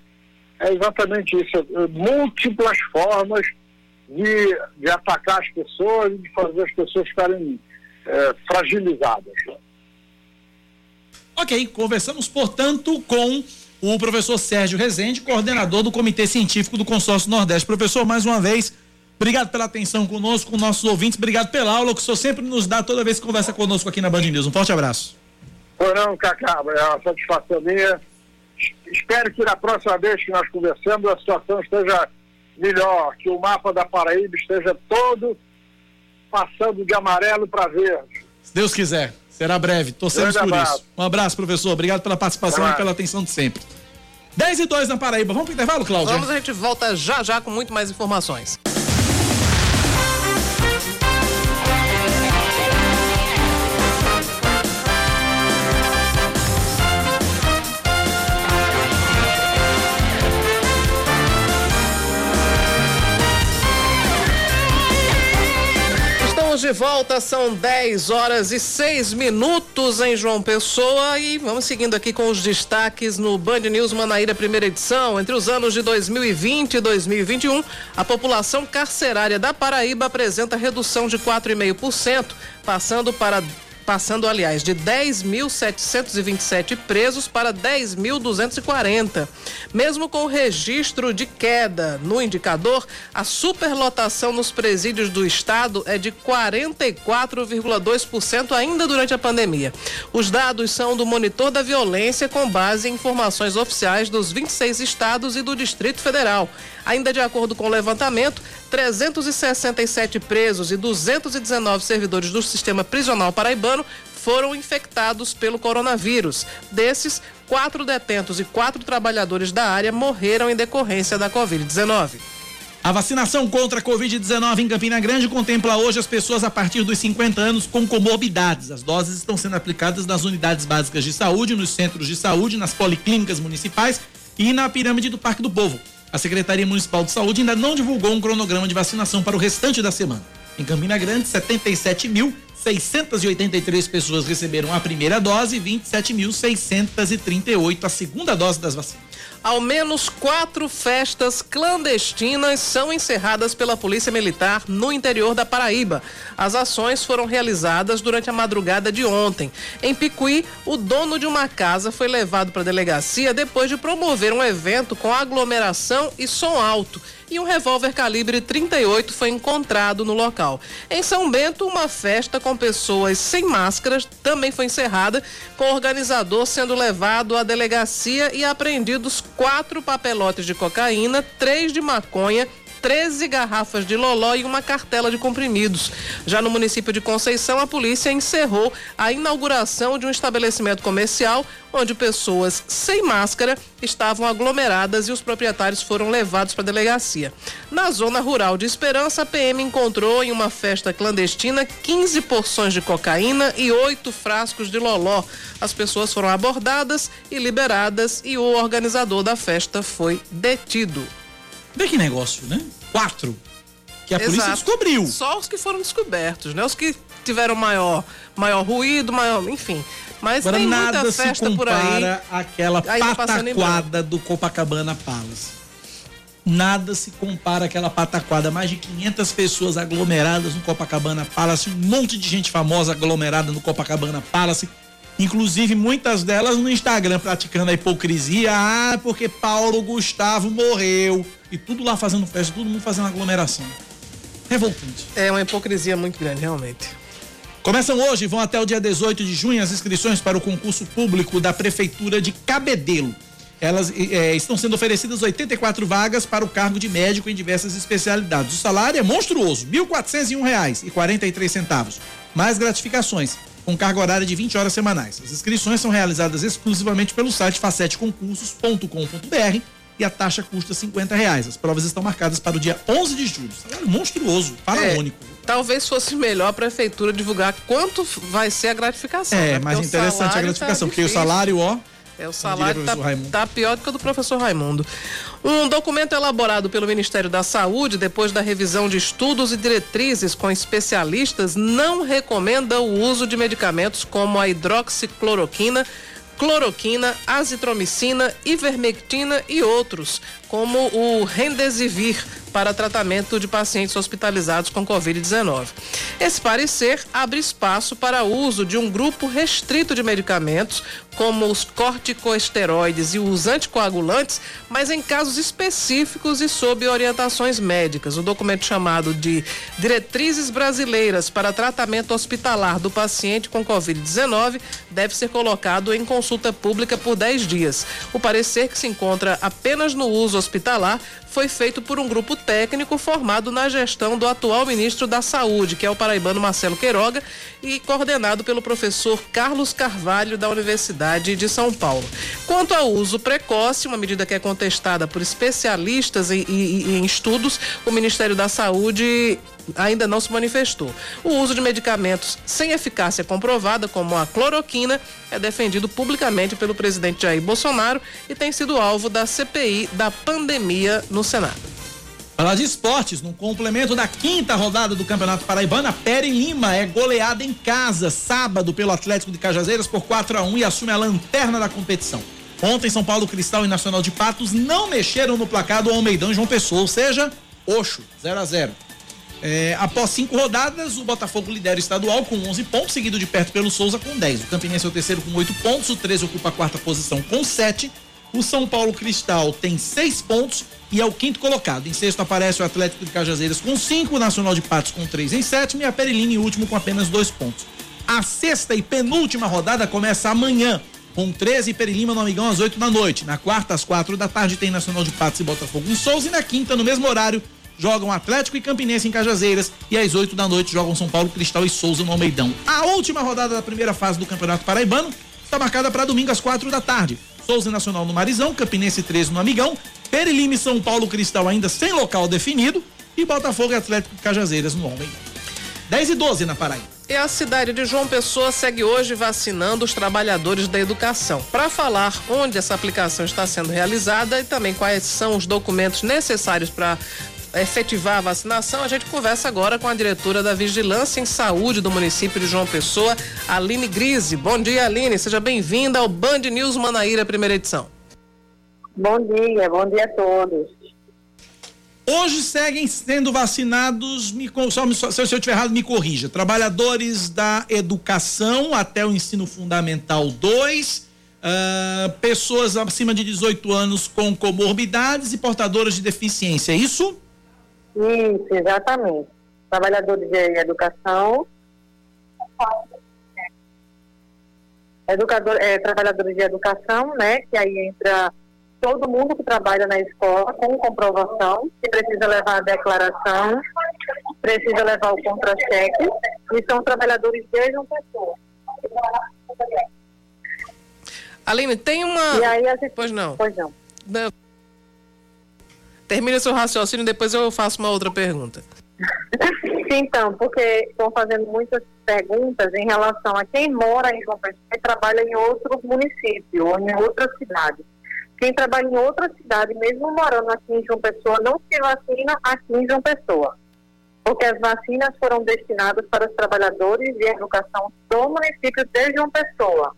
é exatamente isso, é, múltiplas formas de, de atacar as pessoas e de fazer as pessoas ficarem é, fragilizadas.
Ok, conversamos, portanto, com o professor Sérgio Rezende, coordenador do Comitê Científico do Consórcio Nordeste. Professor, mais uma vez, obrigado pela atenção conosco, com nossos ouvintes, obrigado pela aula que o senhor sempre nos dá toda vez que conversa conosco aqui na Band News. Um forte abraço.
Foi não, Cacá, é uma satisfação minha. Espero que na próxima vez que nós conversamos a situação esteja melhor, que o mapa da Paraíba esteja todo passando de amarelo para verde.
Se Deus quiser, será breve. Torcemos por abraço. isso. Um abraço, professor. Obrigado pela participação e pela atenção de sempre. 10 e 2 na Paraíba. Vamos para o intervalo, Cláudio?
Vamos, a gente volta já já com muito mais informações. Estamos de volta, são 10 horas e 6 minutos em João Pessoa e vamos seguindo aqui com os destaques no Band News Manaíra, primeira edição. Entre os anos de 2020 e 2021, a população carcerária da Paraíba apresenta redução de 4,5%, passando para passando, aliás, de 10.727 presos para 10.240. Mesmo com o registro de queda no indicador, a superlotação nos presídios do estado é de 44,2% ainda durante a pandemia. Os dados são do Monitor da Violência com base em informações oficiais dos 26 estados e do Distrito Federal. Ainda de acordo com o levantamento, 367 presos e 219 servidores do sistema prisional paraibano foram infectados pelo coronavírus. Desses, quatro detentos e quatro trabalhadores da área morreram em decorrência da Covid-19.
A vacinação contra a Covid-19 em Campina Grande contempla hoje as pessoas a partir dos 50 anos com comorbidades. As doses estão sendo aplicadas nas unidades básicas de saúde, nos centros de saúde, nas policlínicas municipais e na pirâmide do Parque do Povo a Secretaria Municipal de Saúde ainda não divulgou um cronograma de vacinação para o restante da semana. Em Campina Grande, 77.683 pessoas receberam a primeira dose e 27.638 a segunda dose das vacinas.
Ao menos quatro festas clandestinas são encerradas pela Polícia Militar no interior da Paraíba. As ações foram realizadas durante a madrugada de ontem. Em Picuí, o dono de uma casa foi levado para a delegacia depois de promover um evento com aglomeração e som alto e um revólver calibre 38 foi encontrado no local. Em São Bento, uma festa com pessoas sem máscaras também foi encerrada, com o organizador sendo levado à delegacia e apreendidos quatro papelotes de cocaína, três de maconha 13 garrafas de loló e uma cartela de comprimidos. Já no município de Conceição, a polícia encerrou a inauguração de um estabelecimento comercial onde pessoas sem máscara estavam aglomeradas e os proprietários foram levados para a delegacia. Na zona rural de Esperança, a PM encontrou em uma festa clandestina 15 porções de cocaína e oito frascos de loló. As pessoas foram abordadas e liberadas e o organizador da festa foi detido.
Vê que negócio, né? Quatro. Que a Exato. polícia descobriu.
Só os que foram descobertos, né? Os que tiveram maior, maior ruído, maior, enfim. Mas Agora, tem
nada
muita festa
se compara
por aí.
aquela pataquada do Copacabana Palace. Nada se compara àquela pataquada. Mais de 500 pessoas aglomeradas no Copacabana Palace, um monte de gente famosa aglomerada no Copacabana Palace. Inclusive, muitas delas no Instagram praticando a hipocrisia. Ah, porque Paulo Gustavo morreu. E tudo lá fazendo festa, todo mundo fazendo aglomeração. Revoltante.
É uma hipocrisia muito grande, realmente.
Começam hoje, vão até o dia 18 de junho as inscrições para o concurso público da Prefeitura de Cabedelo. Elas é, estão sendo oferecidas 84 vagas para o cargo de médico em diversas especialidades. O salário é monstruoso, R$ 1.401,43, mais gratificações, com carga horária de 20 horas semanais. As inscrições são realizadas exclusivamente pelo site facetconcursos.com.br e a taxa custa 50 reais. As provas estão marcadas para o dia 11 de julho. Salário monstruoso, faraônico. É,
talvez fosse melhor a prefeitura divulgar quanto vai ser a gratificação.
É, né? mais interessante a gratificação, tá porque o salário, ó,
é, o salário está tá pior do que o do professor Raimundo. Um documento elaborado pelo Ministério da Saúde, depois da revisão de estudos e diretrizes com especialistas, não recomenda o uso de medicamentos como a hidroxicloroquina cloroquina, azitromicina, ivermectina e outros, como o Rendesivir, para tratamento de pacientes hospitalizados com Covid-19. Esse parecer abre espaço para o uso de um grupo restrito de medicamentos, como os corticosteroides e os anticoagulantes, mas em casos específicos e sob orientações médicas. O documento chamado de Diretrizes Brasileiras para Tratamento Hospitalar do Paciente com Covid-19 deve ser colocado em consulta pública por 10 dias. O parecer, que se encontra apenas no uso hospitalar, foi feito por um grupo técnico formado na gestão do atual ministro da Saúde, que é o paraibano Marcelo Queiroga, e coordenado pelo professor Carlos Carvalho, da Universidade de São Paulo. Quanto ao uso precoce, uma medida que é contestada por especialistas em, em estudos, o Ministério da Saúde ainda não se manifestou. O uso de medicamentos sem eficácia comprovada, como a cloroquina, é defendido publicamente pelo presidente Jair Bolsonaro e tem sido alvo da CPI da pandemia no Senado.
Falar de esportes, no complemento da quinta rodada do Campeonato Paraibano, a Lima é goleada em casa sábado pelo Atlético de Cajazeiras por 4 a 1 e assume a lanterna da competição. Ontem, São Paulo Cristal e Nacional de Patos não mexeram no placar do Almeidão João Pessoa, ou seja, Oxo, 0 a 0 é, após cinco rodadas, o Botafogo lidera o estadual com 11 pontos, seguido de perto pelo Souza com 10. O Campinense é o terceiro com 8 pontos, o 13 ocupa a quarta posição com 7. O São Paulo Cristal tem 6 pontos e é o quinto colocado. Em sexto aparece o Atlético de Cajazeiras com 5, o Nacional de Patos com 3 em sétimo e a Pereline em último com apenas 2 pontos. A sexta e penúltima rodada começa amanhã, com 13 e Perilima no Amigão às 8 da noite. Na quarta, às 4 da tarde, tem Nacional de Patos e Botafogo em Souza. E na quinta, no mesmo horário, jogam Atlético e Campinense em Cajazeiras e às 8 da noite jogam São Paulo, Cristal e Souza no Almeidão. A última rodada da primeira fase do Campeonato Paraibano está marcada para domingo às 4 da tarde. Souza Nacional no Marizão, Campinense 13 no Amigão, Perilime São Paulo Cristal ainda sem local definido e Botafogo e Atlético Cajazeiras no Almeidão. 10 e 12 na Paraíba.
E a cidade de João Pessoa segue hoje vacinando os trabalhadores da educação. Para falar onde essa aplicação está sendo realizada e também quais são os documentos necessários para efetivar a vacinação, a gente conversa agora com a diretora da Vigilância em Saúde do município de João Pessoa, Aline Grise. Bom dia, Aline. Seja bem-vinda ao Band News Manaíra, primeira edição.
Bom dia, bom dia a todos.
Hoje seguem sendo vacinados, me, só, se eu estiver errado, me corrija. Trabalhadores da educação até o ensino fundamental 2, uh, ah, pessoas acima de 18 anos com comorbidades e portadoras de deficiência, é isso?
Isso, exatamente. Trabalhadores de educação. Educador, é, trabalhadores de educação, né? Que aí entra todo mundo que trabalha na escola com comprovação, que precisa levar a declaração, precisa levar o contra-cheque, e são trabalhadores de uma pessoa.
Aline, tem uma.
E aí, gente...
Pois não.
Pois não. não.
Termine seu raciocínio, depois eu faço uma outra pergunta. [laughs]
Então, porque estão fazendo muitas perguntas em relação a quem mora em João Pessoa e trabalha em outro município ou em outra cidade. Quem trabalha em outra cidade, mesmo morando aqui em João Pessoa, não se vacina aqui em João Pessoa. porque as vacinas foram destinadas para os trabalhadores de educação do município de João Pessoa.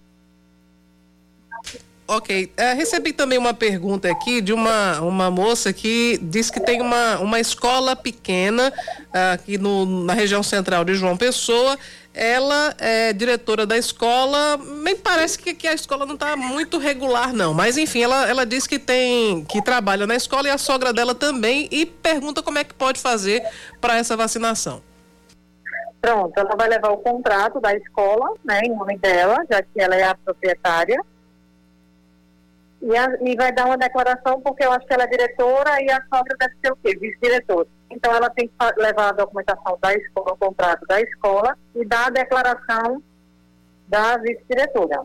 Ok. É, recebi também uma pergunta aqui de uma, uma moça que diz que tem uma, uma escola pequena aqui no, na região central de João Pessoa. Ela é diretora da escola. Me parece que, que a escola não está muito regular, não. Mas enfim, ela, ela diz que tem que trabalha na escola e a sogra dela também e pergunta como é que pode fazer para essa vacinação.
Pronto, ela vai levar o contrato da escola, né, em nome dela, já que ela é a proprietária e, a, e, vai dar uma declaração, porque eu acho que ela é diretora e a sogra deve ser o quê? Vice-diretor. Então ela tem que levar a documentação da escola, o contrato da escola e dar a declaração da vice-diretora.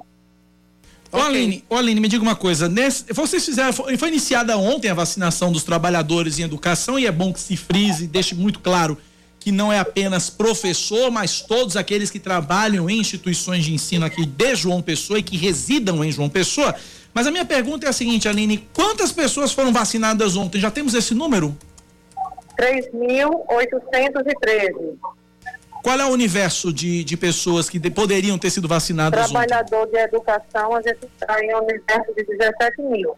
Ô, okay. Aline, ô Aline, me diga uma coisa. Nesse, vocês fizeram. Foi, foi iniciada ontem a vacinação dos trabalhadores em educação e é bom que se frise, deixe muito claro que não é apenas professor, mas todos aqueles que trabalham em instituições de ensino aqui de João Pessoa e que residam em João Pessoa. Mas a minha pergunta é a seguinte, Aline: quantas pessoas foram vacinadas ontem? Já temos esse número?
3.813.
Qual é o universo de, de pessoas que de, poderiam ter sido vacinadas
Trabalhador
ontem?
de educação, a gente está em um universo de 17 mil.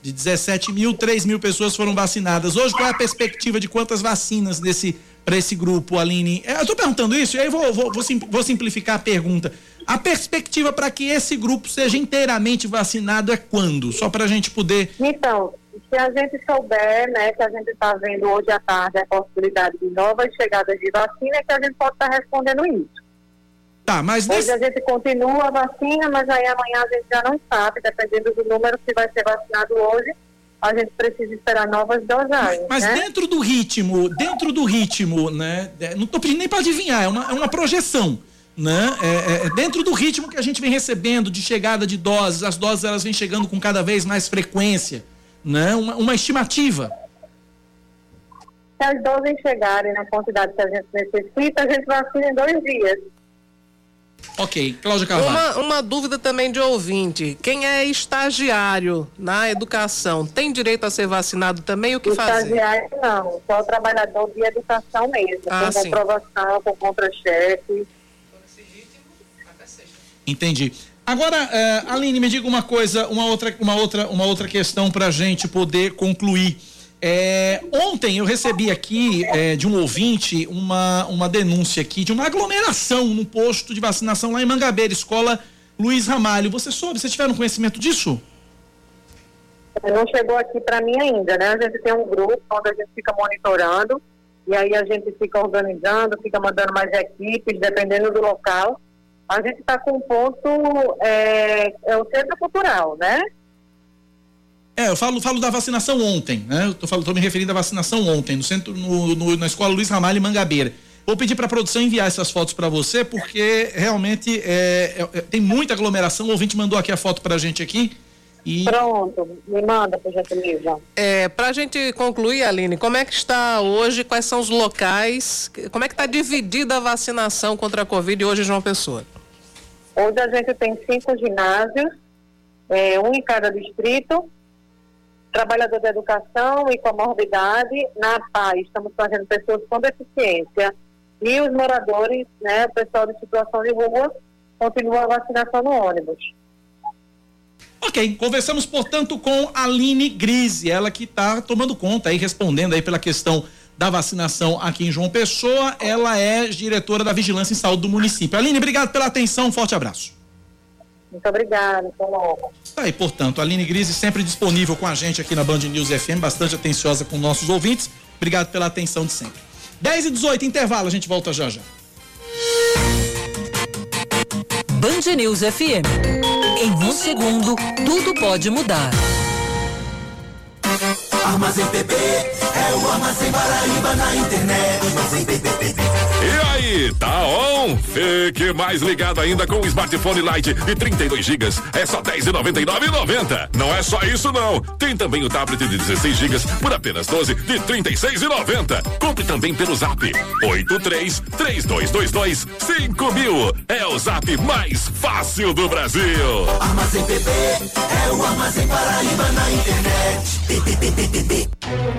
De 17 mil, 3 mil pessoas foram vacinadas. Hoje, qual é a perspectiva de quantas vacinas desse para esse grupo, Aline? É, eu estou perguntando isso, e aí vou, vou, vou simplificar a pergunta. A perspectiva para que esse grupo seja inteiramente vacinado é quando? Só para a gente poder.
Então, se a gente souber, né, que a gente está vendo hoje à tarde a possibilidade de novas chegadas de vacina, é que a gente pode estar tá respondendo isso.
Tá, mas
Hoje a gente continua a vacina, mas aí amanhã a gente já não sabe, dependendo do número que vai ser vacinado hoje, a gente precisa esperar novas dosagens.
Mas,
né?
dentro do ritmo, dentro do ritmo, né? É, não estou pedindo nem para adivinhar, é uma, é uma projeção. Né? É, é, é, dentro do ritmo que a gente vem recebendo de chegada de doses, as doses elas vêm chegando com cada vez mais frequência, né? uma, uma estimativa.
Se as doses chegarem na quantidade que a gente necessita, a gente vacina em dois dias.
Ok, Cláudia Carvalho.
Uma, uma dúvida também de ouvinte. Quem é estagiário na educação tem direito a ser vacinado também? O que fazer?
Estagiário não, só o trabalhador de educação mesmo, ah, com sim. comprovação, com contra-cheque.
Entendi. Agora, uh, Aline, me diga uma coisa, uma outra, uma outra, uma outra questão para a gente poder concluir. É, ontem eu recebi aqui é, de um ouvinte uma, uma denúncia aqui de uma aglomeração no posto de vacinação lá em Mangabeira, escola Luiz Ramalho. Você soube? Vocês tiveram conhecimento disso?
Não chegou aqui para mim ainda, né? A gente tem um grupo onde a gente fica monitorando e aí a gente fica organizando, fica mandando mais equipes, dependendo do local. A gente está com um ponto, é, é o centro cultural, né?
É, eu falo, falo da vacinação ontem, né? Eu tô, falo, tô me referindo à vacinação ontem, no centro, no, no na escola Luiz Ramalho, em Mangabeira. Vou pedir para a produção enviar essas fotos para você, porque realmente é, é, é, tem muita aglomeração. O ouvinte mandou aqui a foto para a gente aqui.
E... Pronto, me manda, por gentileza.
É, para a gente concluir, Aline, como é que está hoje, quais são os locais, como é que está dividida a vacinação contra a Covid hoje João Pessoa?
Hoje a gente tem cinco ginásios, é, um em cada distrito, trabalhador da educação e comorbidade, na PAI, estamos fazendo pessoas com deficiência. E os moradores, né, o pessoal de situação de rua, continua a vacinação no ônibus.
Ok, conversamos, portanto, com a Aline Grise, ela que está tomando conta aí, respondendo aí pela questão da vacinação aqui em João Pessoa. Ela é diretora da Vigilância em Saúde do município. Aline, obrigado pela atenção, um forte abraço.
Muito obrigada, logo.
Tá, e portanto, a Aline Grise sempre disponível com a gente aqui na Band News FM, bastante atenciosa com nossos ouvintes. Obrigado pela atenção de sempre. 10 e 18, intervalo, a gente volta já já.
Band News FM. Em um segundo, tudo pode mudar.
Armazém PP é o Armazém Paraíba na internet. Armazém PPP.
E aí, tá on? Fique mais ligado ainda com o smartphone Lite de 32 GB. É só 10,99,90. Não é só isso não. Tem também o tablet de 16 GB por apenas 12 de 36,90. Compre também pelo Zap 83 3222 5000. É o Zap mais fácil do Brasil.
Armazém PP é o Armazém Paraíba na internet.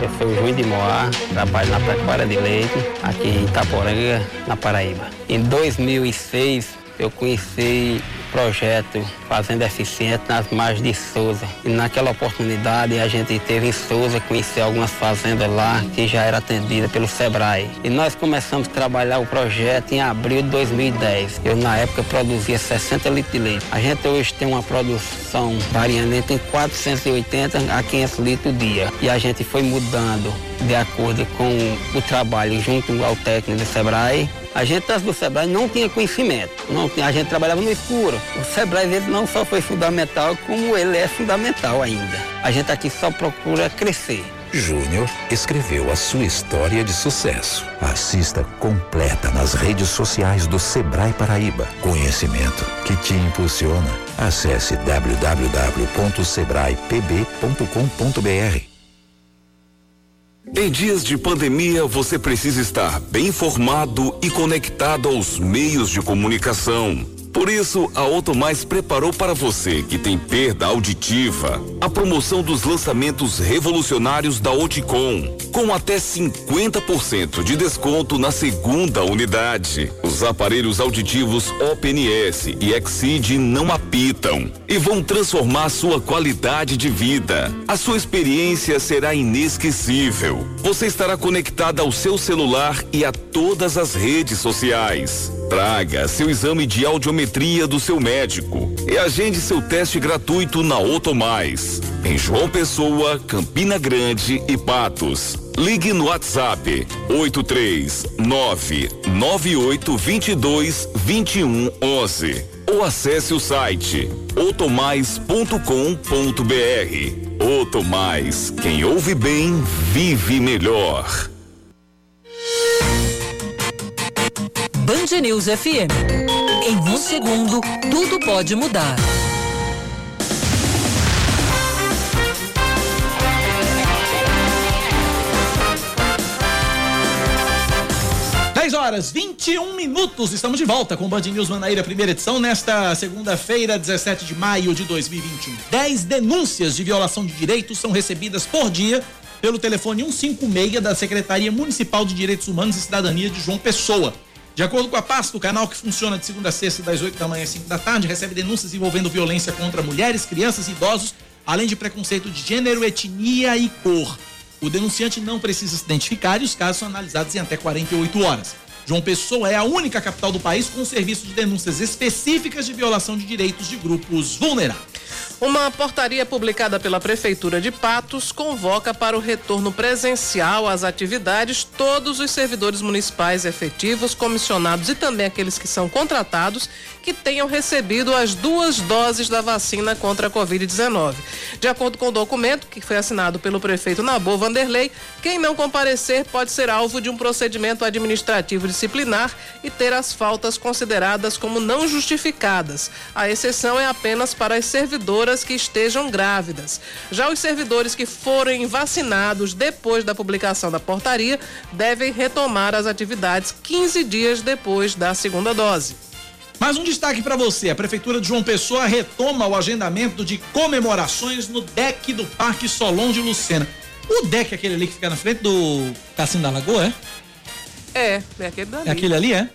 É feijão Júnior de Moá, trabalho na pecuária de leite, aqui em Itaporanga, na Paraíba. Em 2006, eu conheci projeto Fazenda Eficiente nas margens de Souza. E naquela oportunidade a gente teve em Souza conhecer algumas fazendas lá que já era atendida pelo Sebrae. E nós começamos a trabalhar o projeto em abril de 2010. Eu na época produzia 60 litros de leite. A gente hoje tem uma produção variando entre 480 a 500 litros dia. E a gente foi mudando de acordo com o trabalho junto ao técnico do Sebrae a gente do Sebrae não tinha conhecimento, não, a gente trabalhava no escuro. O Sebrae ele não só foi fundamental, como ele é fundamental ainda. A gente aqui só procura crescer.
Júnior escreveu a sua história de sucesso. Assista completa nas redes sociais do Sebrae Paraíba. Conhecimento que te impulsiona. Acesse www.sebraepb.com.br.
Em dias de pandemia, você precisa estar bem informado e conectado aos meios de comunicação. Por isso, a Automais preparou para você que tem perda auditiva a promoção dos lançamentos revolucionários da Oticom, com até 50% de desconto na segunda unidade. Os aparelhos auditivos OPNS e Exceed não apitam e vão transformar sua qualidade de vida. A sua experiência será inesquecível. Você estará conectada ao seu celular e a todas as redes sociais. Traga seu exame de audiometria do seu médico e agende seu teste gratuito na Otomais. Em João Pessoa, Campina Grande e Patos. Ligue no WhatsApp 83998222111 ou acesse o site otomais.com.br. Otomais, quem ouve bem, vive melhor.
Band News FM. Em um segundo, tudo pode mudar.
Horas 21 minutos, estamos de volta com o Band News Manaíra, primeira edição, nesta segunda-feira, 17 de maio de 2021. Dez denúncias de violação de direitos são recebidas por dia pelo telefone 156 da Secretaria Municipal de Direitos Humanos e Cidadania de João Pessoa. De acordo com a pasta, o canal que funciona de segunda a sexta, das 8 da manhã às 5 da tarde, recebe denúncias envolvendo violência contra mulheres, crianças e idosos, além de preconceito de gênero, etnia e cor. O denunciante não precisa se identificar e os casos são analisados em até 48 horas. João Pessoa é a única capital do país com um serviço de denúncias específicas de violação de direitos de grupos vulneráveis.
Uma portaria publicada pela Prefeitura de Patos convoca para o retorno presencial às atividades todos os servidores municipais efetivos, comissionados e também aqueles que são contratados que tenham recebido as duas doses da vacina contra a Covid-19. De acordo com o documento que foi assinado pelo prefeito Nabor Vanderlei, quem não comparecer pode ser alvo de um procedimento administrativo disciplinar e ter as faltas consideradas como não justificadas. A exceção é apenas para as servidoras que estejam grávidas. Já os servidores que forem vacinados depois da publicação da portaria devem retomar as atividades 15 dias depois da segunda dose.
Mais um destaque para você: a Prefeitura de João Pessoa retoma o agendamento de comemorações no deck do Parque Solon de Lucena. O deck é aquele ali que fica na frente do Cassino da Lagoa,
é? É, é aquele
ali. É aquele ali, é?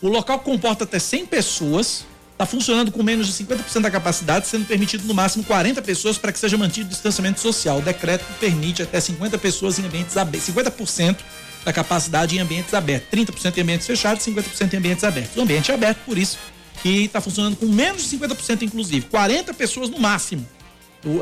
O local comporta até 100 pessoas, está funcionando com menos de 50% da capacidade, sendo permitido no máximo 40 pessoas para que seja mantido o distanciamento social. O decreto permite até 50 pessoas em ambientes abertos, 50% da capacidade em ambientes abertos, 30% em ambientes fechados, 50% em ambientes abertos. O ambiente é aberto, por isso que está funcionando com menos de 50% inclusive, 40 pessoas no máximo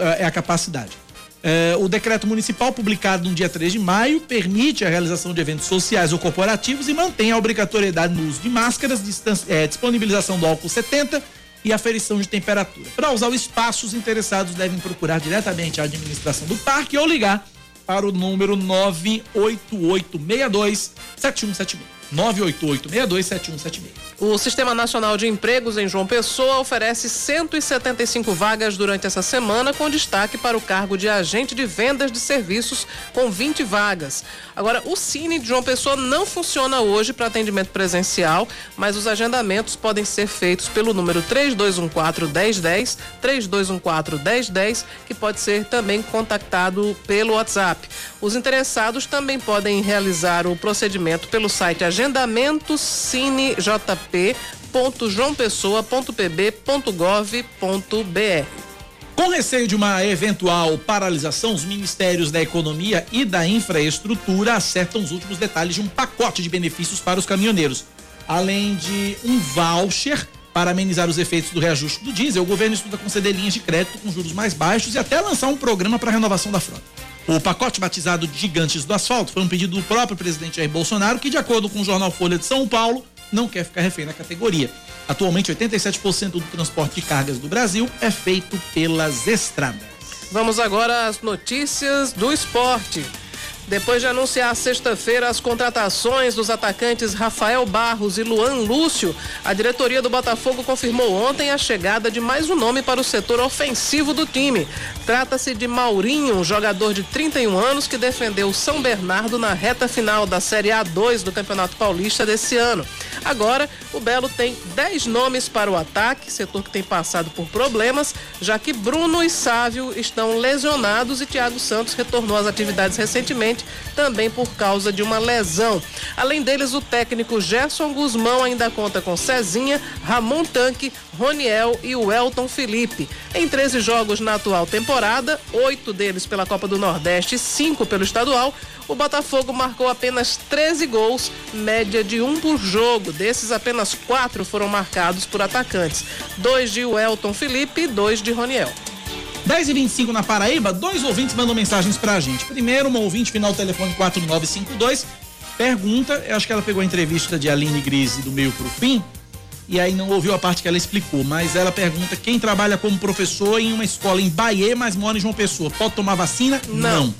é, é a capacidade. É, o decreto municipal publicado no dia 3 de maio permite a realização de eventos sociais ou corporativos e mantém a obrigatoriedade no uso de máscaras, é, disponibilização do álcool 70 e aferição de temperatura. Para usar o espaço, os interessados devem procurar diretamente a administração do parque ou ligar para o número 98862 7176. 98862 7176.
O Sistema Nacional de Empregos em João Pessoa oferece 175 vagas durante essa semana, com destaque para o cargo de agente de vendas de serviços, com 20 vagas. Agora, o Cine de João Pessoa não funciona hoje para atendimento presencial, mas os agendamentos podem ser feitos pelo número 3214-1010, 3214-1010, que pode ser também contactado pelo WhatsApp. Os interessados também podem realizar o procedimento pelo site agendamentocinejp www.joaopessoa.pb.gov.br.
Com receio de uma eventual paralisação, os ministérios da Economia e da Infraestrutura acertam os últimos detalhes de um pacote de benefícios para os caminhoneiros. Além de um voucher para amenizar os efeitos do reajuste do diesel, o governo estuda conceder linhas de crédito com juros mais baixos e até lançar um programa para renovação da frota. O pacote batizado de Gigantes do Asfalto foi um pedido do próprio presidente Jair Bolsonaro, que, de acordo com o jornal Folha de São Paulo, não quer ficar refém da categoria. Atualmente, 87% do transporte de cargas do Brasil é feito pelas estradas.
Vamos agora às notícias do esporte. Depois de anunciar sexta-feira as contratações dos atacantes Rafael Barros e Luan Lúcio, a diretoria do Botafogo confirmou ontem a chegada de mais um nome para o setor ofensivo do time. Trata-se de Maurinho, um jogador de 31 anos que defendeu São Bernardo na reta final da Série A2 do Campeonato Paulista desse ano. Agora, o Belo tem 10 nomes para o ataque, setor que tem passado por problemas, já que Bruno e Sávio estão lesionados e Thiago Santos retornou às atividades recentemente também por causa de uma lesão. Além deles, o técnico Gerson Guzmão ainda conta com Cezinha, Ramon Tanque, Roniel e o Elton Felipe. Em 13 jogos na atual temporada, oito deles pela Copa do Nordeste e cinco pelo estadual, o Botafogo marcou apenas 13 gols, média de um por jogo. Desses, apenas quatro foram marcados por atacantes: dois de Welton Felipe e dois de Roniel.
10 e 25 na Paraíba, dois ouvintes mandam mensagens pra gente. Primeiro, uma ouvinte final telefone 4952 pergunta, eu acho que ela pegou a entrevista de Aline Grise do meio pro fim, e aí não ouviu a parte que ela explicou, mas ela pergunta quem trabalha como professor em uma escola em Bahia, mas mora em João Pessoa, pode tomar vacina?
Não. não.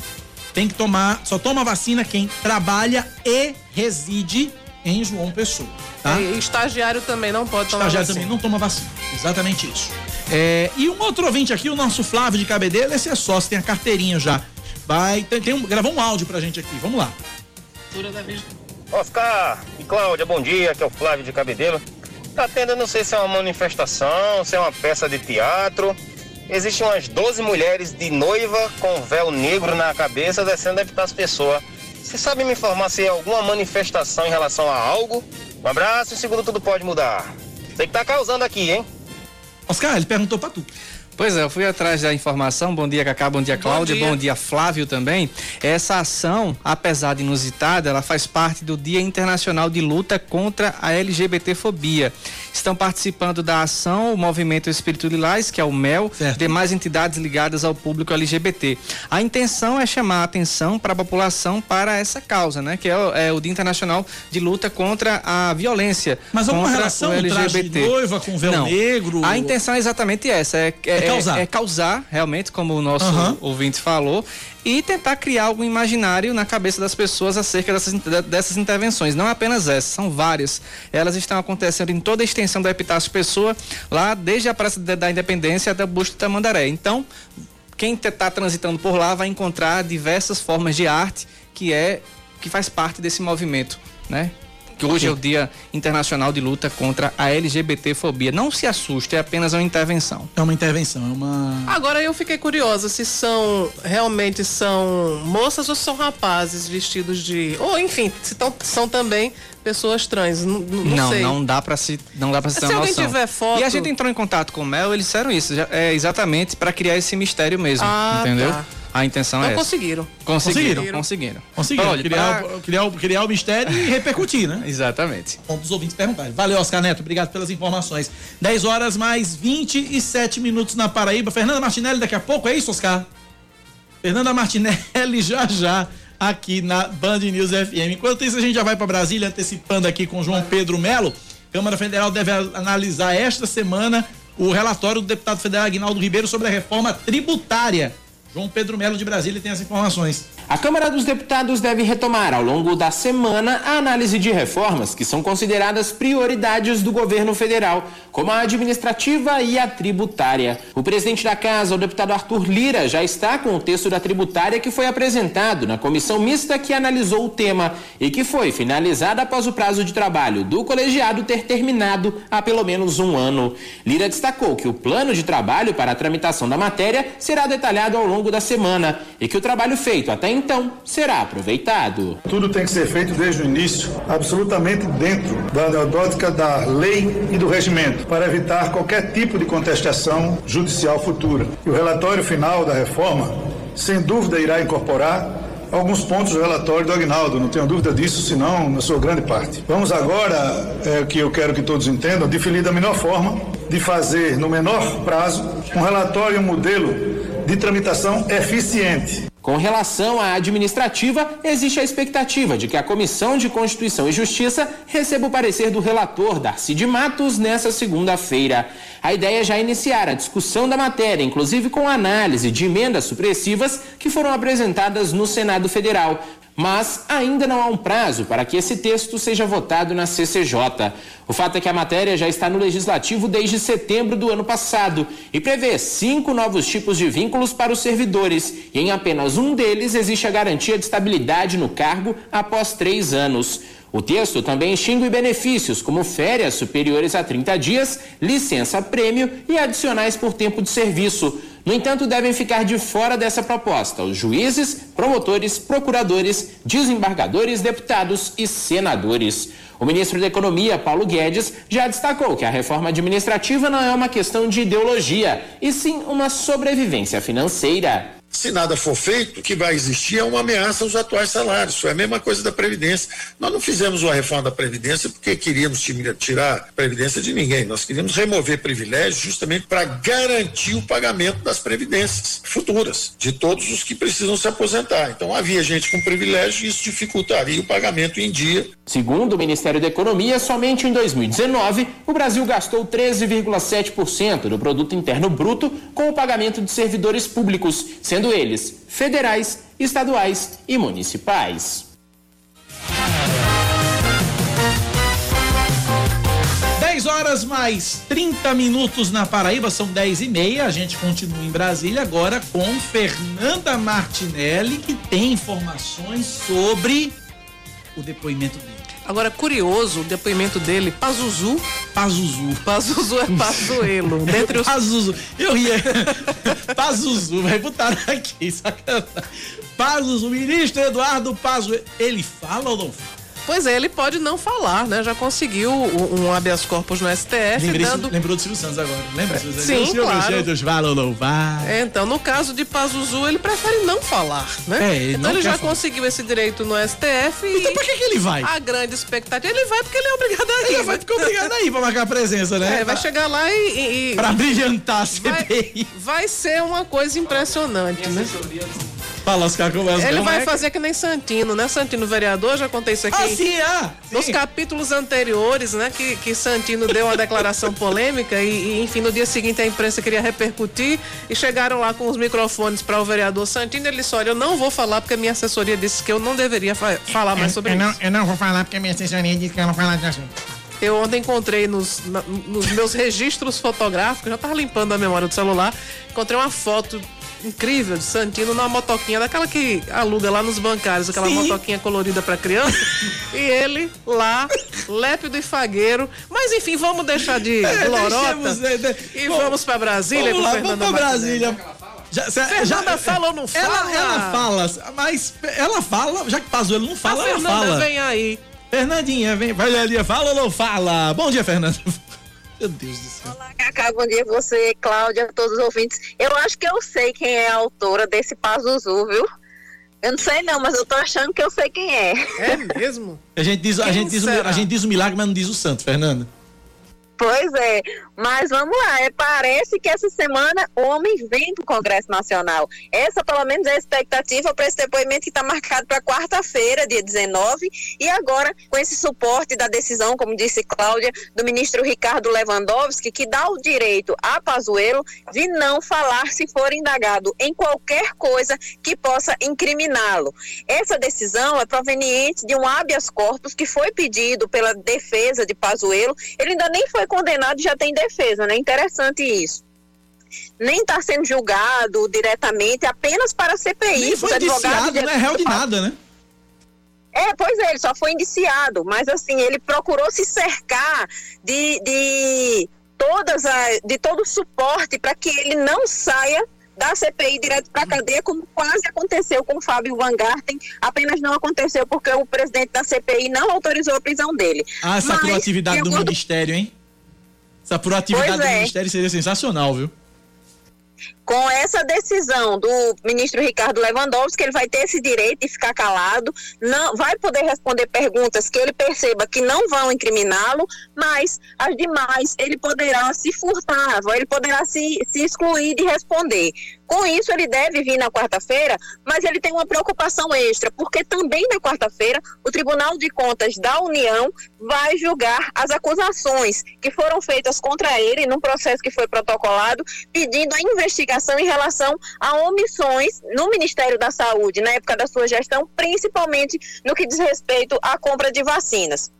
Tem que tomar, só toma vacina quem trabalha e reside em João Pessoa, tá?
E estagiário também não pode tomar
estagiário vacina. também não toma vacina, exatamente isso. É, e um outro ouvinte aqui, o nosso Flávio de Cabedelo, esse é sócio, tem a carteirinha já. Vai, tem, tem um, gravou um áudio pra gente aqui, vamos lá.
Oscar e Cláudia, bom dia, aqui é o Flávio de Cabedelo. Tá tendo, não sei se é uma manifestação, se é uma peça de teatro. Existem umas 12 mulheres de noiva com véu negro na cabeça descendo a evitar as pessoas. Você sabe me informar se é alguma manifestação em relação a algo? Um abraço e segundo tudo pode mudar. Sei que tá causando aqui, hein?
Oscar, ele perguntou pra tu.
Pois é, eu fui atrás da informação. Bom dia, Cacá. Bom dia, Cláudia. Bom dia. bom dia, Flávio também. Essa ação, apesar de inusitada, ela faz parte do Dia Internacional de Luta contra a LGBTfobia. Estão participando da ação o Movimento Espírito Lilás, que é o MEL, certo. demais entidades ligadas ao público LGBT. A intenção é chamar a atenção para a população para essa causa, né? Que é o, é o Dia Internacional de Luta contra a violência.
Mas alguma relação o LGBT. noiva com véu
Não.
negro?
A intenção é exatamente essa. É, é, causar. É, é, causar, realmente, como o nosso uhum. ouvinte falou, e tentar criar algum imaginário na cabeça das pessoas acerca dessas, dessas intervenções. Não apenas essas, são várias. Elas estão acontecendo em toda a extensão da Epitácio Pessoa, lá desde a Praça da Independência até o Busto da Mandaré. Então, quem está transitando por lá vai encontrar diversas formas de arte que é que faz parte desse movimento, né? Que hoje Sim. é o Dia Internacional de Luta contra a LGBTfobia. Não se assuste, é apenas uma intervenção.
É uma intervenção, é uma.
Agora eu fiquei curiosa se são realmente são moças ou são rapazes vestidos de, ou enfim, se tão, são também pessoas trans. Não, não,
não,
sei.
não dá para se não dá para se ter
se
uma
alguém
noção.
tiver foto.
E a gente entrou em contato com o Mel, eles disseram isso, é exatamente para criar esse mistério mesmo,
ah,
entendeu?
Tá.
A intenção
então
é essa.
conseguiram.
Conseguiram. Conseguiram.
Conseguiram. Olha, criar, pra... criar, criar o mistério e repercutir, né? [laughs]
Exatamente.
Ponto dos ouvintes perguntarem. Valeu, Oscar Neto. Obrigado pelas informações. 10 horas mais 27 minutos na Paraíba. Fernanda Martinelli daqui a pouco, é isso, Oscar? Fernanda Martinelli [laughs] já já aqui na Band News FM. Enquanto isso, a gente já vai para Brasília antecipando aqui com João Pedro Melo. Câmara Federal deve analisar esta semana o relatório do deputado federal Aguinaldo Ribeiro sobre a reforma tributária João Pedro Melo de Brasília tem as informações.
A Câmara dos Deputados deve retomar ao longo da semana a análise de reformas que são consideradas prioridades do governo federal, como a administrativa e a tributária. O presidente da Casa, o deputado Arthur Lira, já está com o texto da tributária que foi apresentado na comissão mista que analisou o tema e que foi finalizada após o prazo de trabalho do colegiado ter terminado há pelo menos um ano. Lira destacou que o plano de trabalho para a tramitação da matéria será detalhado ao longo da semana e que o trabalho feito até então será aproveitado.
Tudo tem que ser feito desde o início, absolutamente dentro da aneudótica da lei e do regimento, para evitar qualquer tipo de contestação judicial futura. E o relatório final da reforma, sem dúvida, irá incorporar alguns pontos do relatório do Agnaldo, não tenho dúvida disso, senão na sua grande parte. Vamos agora, é, que eu quero que todos entendam, definir da melhor forma de fazer, no menor prazo, um relatório e um modelo de tramitação eficiente.
Com relação à administrativa, existe a expectativa de que a Comissão de Constituição e Justiça receba o parecer do relator Darcy de Matos nessa segunda-feira. A ideia é já iniciar a discussão da matéria, inclusive com análise de emendas supressivas que foram apresentadas no Senado Federal, mas ainda não há um prazo para que esse texto seja votado na CCJ. O fato é que a matéria já está no legislativo desde setembro do ano passado e prevê cinco novos tipos de vínculos para os servidores, e em apenas um deles existe a garantia de estabilidade no cargo após três anos. O texto também extingue benefícios como férias superiores a 30 dias, licença-prêmio e adicionais por tempo de serviço. No entanto, devem ficar de fora dessa proposta os juízes, promotores, procuradores, desembargadores, deputados e senadores. O ministro da Economia, Paulo Guedes, já destacou que a reforma administrativa não é uma questão de ideologia, e sim uma sobrevivência financeira.
Se nada for feito, o que vai existir é uma ameaça aos atuais salários. Isso é a mesma coisa da Previdência. Nós não fizemos uma reforma da Previdência porque queríamos tirar a Previdência de ninguém. Nós queríamos remover privilégios justamente para garantir o pagamento das Previdências futuras, de todos os que precisam se aposentar. Então havia gente com privilégio e isso dificultaria o pagamento em dia.
Segundo o Ministério da Economia, somente em 2019, o Brasil gastou 13,7% do produto interno bruto com o pagamento de servidores públicos, sendo sendo eles federais, estaduais e municipais.
horas mais 30 minutos na Paraíba, são 10 e meia. A gente continua em Brasília agora com Fernanda Martinelli, que tem informações sobre o depoimento dele.
Agora, curioso, o depoimento dele, Pazuzu.
Pazuzu.
Pazuzu é Pazuelo. [laughs] dentre os...
Pazuzu. Eu ia. [laughs] Pazuzu, vai botar aqui, sacanagem. Pazuzu, ministro Eduardo Pazuzu. Ele fala ou não fala?
Pois é, ele pode não falar, né? Já conseguiu um, habeas corpus no STF.
Lembrei, dando... Lembrou do Silvio Santos agora, lembra?
Sim, Sim claro.
Fala ou não vai.
É, então, no caso de Pazuzu, ele prefere não falar, né? É, ele então ele já falar. conseguiu esse direito no STF
Então por que, que ele vai?
A grande expectativa, ele vai porque ele é obrigado a ir.
Ele vai porque é obrigado a ir pra marcar presença, né?
É, vai chegar lá e...
e pra brilhantar a CPI.
Vai, vai ser uma coisa impressionante, né?
Pra lascar com
as Ele vai fazer que nem Santino, né? Santino vereador, já contei isso aqui.
Ah, sim, ah,
Nos capítulos anteriores, né? Que, que Santino deu uma declaração polêmica e, e, enfim, no dia seguinte a imprensa queria repercutir e chegaram lá com os microfones para o vereador Santino. Ele disse: Olha, eu não vou falar porque a minha assessoria disse que eu não deveria fa falar mais sobre
eu,
eu
isso. Não, eu não vou falar porque a minha assessoria disse que eu não falar de assunto.
Eu ontem encontrei nos, na, nos meus registros fotográficos, já tava limpando a memória do celular, encontrei uma foto incrível de Santino numa motoquinha, daquela que aluga lá nos bancários, aquela Sim. motoquinha colorida para criança. [laughs] e ele lá, lépido e fagueiro. Mas enfim, vamos deixar de [laughs] é, é, e vamos, vamos para Brasília
vamos
lá,
com Vamos para Brasília.
Já, cê, já, fala ou não fala?
Ela, ela fala, mas ela fala, já que Pazuello não fala, a
ela
fala.
vem aí.
Fernandinha, vem, vai ali, fala ou não fala? Bom dia, Fernanda. Meu Deus do céu.
Olá, Cacá, bom dia você, Cláudia, todos os ouvintes. Eu acho que eu sei quem é a autora desse Pazuzu, viu? Eu não sei não, mas eu tô achando que eu sei quem é.
É mesmo?
A gente diz, a gente diz, o, a gente diz o milagre, mas não diz o santo, Fernanda.
Pois é, mas vamos lá, é, parece que essa semana o homem vem para o Congresso Nacional. Essa, pelo menos, é a expectativa para esse depoimento que está marcado para quarta-feira, dia 19, e agora com esse suporte da decisão, como disse Cláudia, do ministro Ricardo Lewandowski, que dá o direito a Pazuello de não falar se for indagado em qualquer coisa que possa incriminá-lo. Essa decisão é proveniente de um habeas corpus que foi pedido pela defesa de Pazuello. Ele ainda nem foi condenado já tem defesa, né? Interessante isso. Nem está sendo julgado diretamente, apenas para a CPI.
Nem foi indiciado, não é réu de nada, né?
É, pois é, ele só foi indiciado, mas assim, ele procurou se cercar de, de todas a, de todo o suporte para que ele não saia da CPI direto para a cadeia, como quase aconteceu com o Fábio Van Garten, apenas não aconteceu porque o presidente da CPI não autorizou a prisão dele.
Ah, essa Mas, proatividade do Ministério, hein? Essa proatividade pois do é. Ministério seria sensacional, viu?
Com essa decisão do ministro Ricardo Lewandowski, ele vai ter esse direito de ficar calado, não vai poder responder perguntas que ele perceba que não vão incriminá-lo, mas as demais ele poderá se furtar, ele poderá se, se excluir de responder. Com isso, ele deve vir na quarta-feira, mas ele tem uma preocupação extra, porque também na quarta-feira o Tribunal de Contas da União vai julgar as acusações que foram feitas contra ele num processo que foi protocolado, pedindo a investigação em relação a omissões no Ministério da Saúde, na época da sua gestão, principalmente no que diz respeito à compra de vacinas.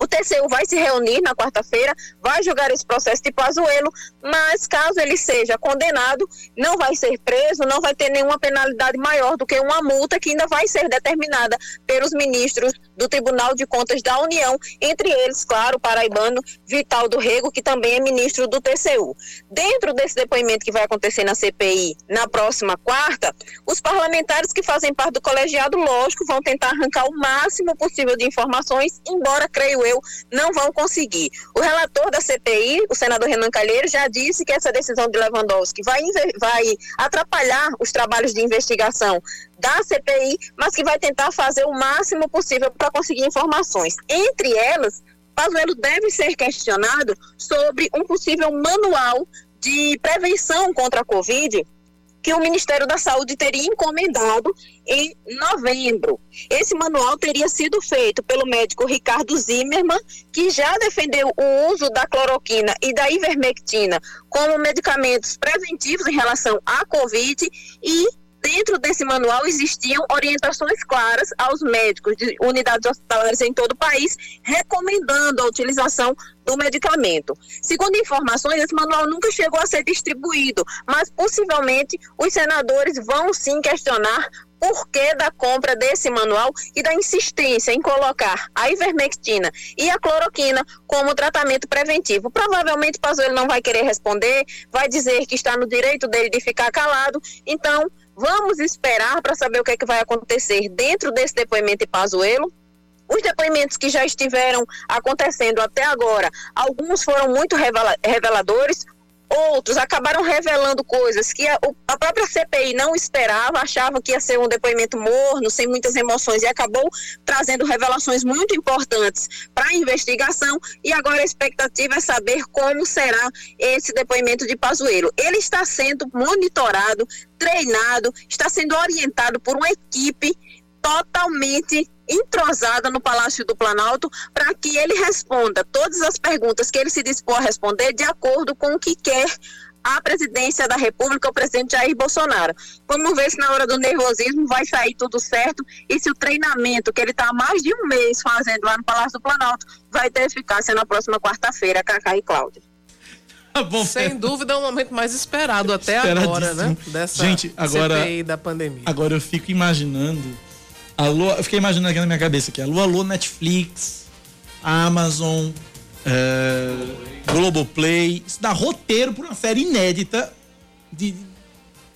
O TCU vai se reunir na quarta-feira, vai julgar esse processo de Pazuello, mas caso ele seja condenado, não vai ser preso, não vai ter nenhuma penalidade maior do que uma multa que ainda vai ser determinada pelos ministros do Tribunal de Contas da União, entre eles, claro, o paraibano Vital do Rego, que também é ministro do TCU. Dentro desse depoimento que vai acontecer na CPI na próxima quarta, os parlamentares que fazem parte do colegiado, lógico, vão tentar arrancar o máximo possível de informações, embora, creio eu, não vão conseguir. O relator da CPI, o senador Renan Calheiro, já disse que essa decisão de Lewandowski vai, vai atrapalhar os trabalhos de investigação da CPI, mas que vai tentar fazer o máximo possível para conseguir informações. Entre elas, Pazuello deve ser questionado sobre um possível manual de prevenção contra a Covid que o Ministério da Saúde teria encomendado em novembro. Esse manual teria sido feito pelo médico Ricardo Zimmermann, que já defendeu o uso da cloroquina e da ivermectina como medicamentos preventivos em relação à Covid e dentro desse manual existiam orientações claras aos médicos de unidades hospitalares em todo o país, recomendando a utilização do medicamento. Segundo informações, esse manual nunca chegou a ser distribuído, mas possivelmente os senadores vão sim questionar porquê da compra desse manual e da insistência em colocar a ivermectina e a cloroquina como tratamento preventivo. Provavelmente Pazuello não vai querer responder, vai dizer que está no direito dele de ficar calado. Então, vamos esperar para saber o que, é que vai acontecer dentro desse depoimento de Pazuello. Os depoimentos que já estiveram acontecendo até agora, alguns foram muito reveladores, Outros acabaram revelando coisas que a, a, própria CPI não esperava, achava que ia ser um depoimento morno, sem muitas emoções, e acabou trazendo revelações muito importantes para a investigação. E agora a expectativa é saber como será esse depoimento de Pazuello. Ele está sendo monitorado, treinado, está sendo orientado por uma equipe totalmente entrosada no Palácio do Planalto para que ele responda todas as perguntas que ele se dispõe a responder de acordo com o que quer a presidência da República, o presidente Jair Bolsonaro. Vamos ver se na hora do nervosismo vai sair tudo certo e se o treinamento que ele está há mais de um mês fazendo lá no Palácio do Planalto vai ter eficácia na próxima quarta-feira, Cacá e Cláudia.
Tá bom, Sem dúvida é o momento mais esperado até agora, né? Dessa
Gente, agora,
CPI da pandemia.
Agora eu fico imaginando Alô, eu fiquei imaginando aqui na minha cabeça aqui. Alô, alô, Netflix, Amazon, é, Globoplay. Isso dá roteiro para uma série inédita de,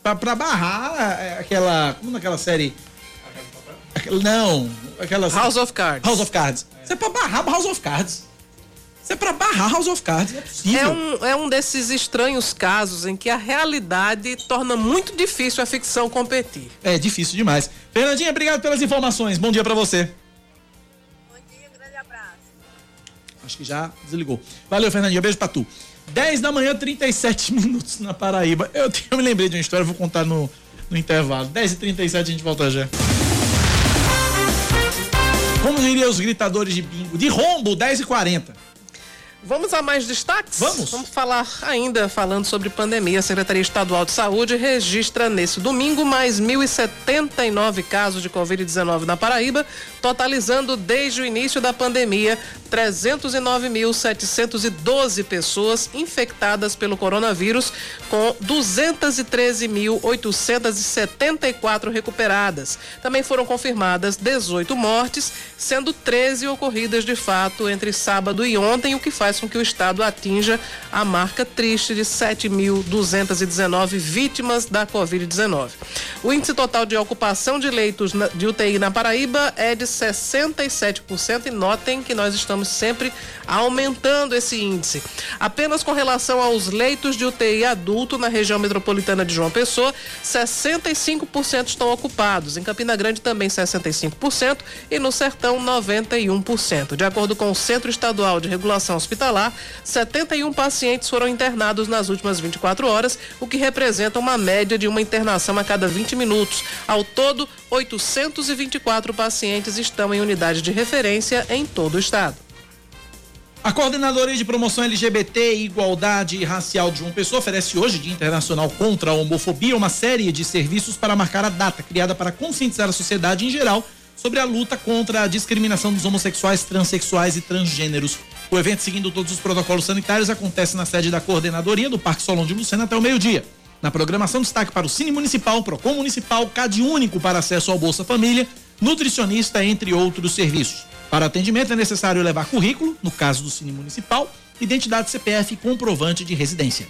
pra, pra barrar é, aquela. Como naquela série? Não, aquela.
House of Cards.
House of Cards. Isso é pra barrar House of Cards. Isso é pra barrar House of Cards, é possível.
É um, é um desses estranhos casos em que a realidade torna muito difícil a ficção competir.
É difícil demais. Fernandinha, obrigado pelas informações. Bom dia para você.
Bom dia, um grande abraço.
Acho que já desligou. Valeu, Fernandinho. Beijo pra tu. 10 da manhã, 37 [laughs] minutos na Paraíba. Eu, eu me lembrei de uma história, vou contar no, no intervalo. 10 e 37 a gente volta já. Como diriam os gritadores de bingo? De rombo, 10 e 40
Vamos a mais destaques?
Vamos.
Vamos falar ainda falando sobre pandemia. A Secretaria Estadual de Saúde registra nesse domingo mais 1.079 casos de Covid-19 na Paraíba, totalizando desde o início da pandemia 309.712 pessoas infectadas pelo coronavírus, com 213.874 recuperadas. Também foram confirmadas 18 mortes, sendo 13 ocorridas de fato entre sábado e ontem, o que faz com que o estado atinja a marca triste de 7.219 vítimas da Covid-19. O índice total de ocupação de leitos de UTI na Paraíba é de 67% e notem que nós estamos sempre aumentando esse índice. Apenas com relação aos leitos de UTI adulto na região metropolitana de João Pessoa, 65% estão ocupados. Em Campina Grande também 65% e no Sertão 91%. De acordo com o Centro Estadual de Regulação Hospitalar, 71 pacientes foram internados nas últimas 24 horas, o que representa uma média de uma internação a cada 20 minutos. Ao todo, 824 pacientes estão em unidade de referência em todo o estado.
A Coordenadoria de Promoção LGBT e Igualdade Racial de João Pessoa oferece hoje, Dia Internacional contra a Homofobia, uma série de serviços para marcar a data, criada para conscientizar a sociedade em geral sobre a luta contra a discriminação dos homossexuais, transexuais e transgêneros. O evento, seguindo todos os protocolos sanitários, acontece na sede da Coordenadoria do Parque Solon de Lucena até o meio-dia. Na programação, destaque para o Cine Municipal, Procon Municipal, CAD Único para acesso ao Bolsa Família, nutricionista, entre outros serviços. Para atendimento é necessário levar currículo, no caso do Cine Municipal, identidade CPF e comprovante de residência.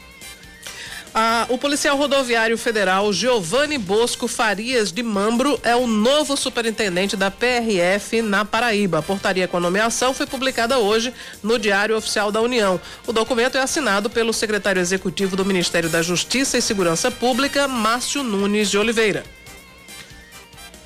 Ah, o policial rodoviário federal Giovanni Bosco Farias de Mambro é o novo superintendente da PRF na Paraíba. A portaria com a nomeação foi publicada hoje no Diário Oficial da União. O documento é assinado pelo secretário executivo do Ministério da Justiça e Segurança Pública, Márcio Nunes de Oliveira.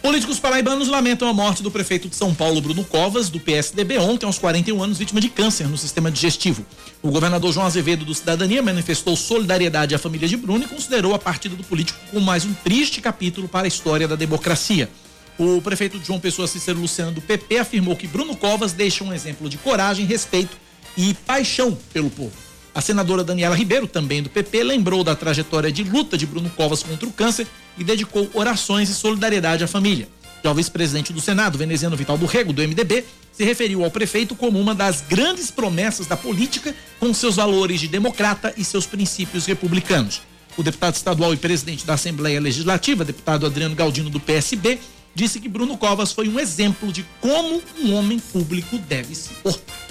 Políticos paraibanos lamentam a morte do prefeito de São Paulo, Bruno Covas, do PSDB, ontem aos 41 anos, vítima de câncer no sistema digestivo. O governador João Azevedo do Cidadania manifestou solidariedade à família de Bruno e considerou a partida do político como mais um triste capítulo para a história da democracia. O prefeito de João Pessoa, Cícero Luciano, do PP, afirmou que Bruno Covas deixa um exemplo de coragem, respeito e paixão pelo povo. A senadora Daniela Ribeiro, também do PP, lembrou da trajetória de luta de Bruno Covas contra o câncer e dedicou orações e solidariedade à família. Já o vice-presidente do Senado, veneziano Vital do Rego, do MDB, se referiu ao prefeito como uma das grandes promessas da política, com seus valores de democrata e seus princípios republicanos. O deputado estadual e presidente da Assembleia Legislativa, deputado Adriano Galdino, do PSB, disse que Bruno Covas foi um exemplo de como um homem público deve se portar.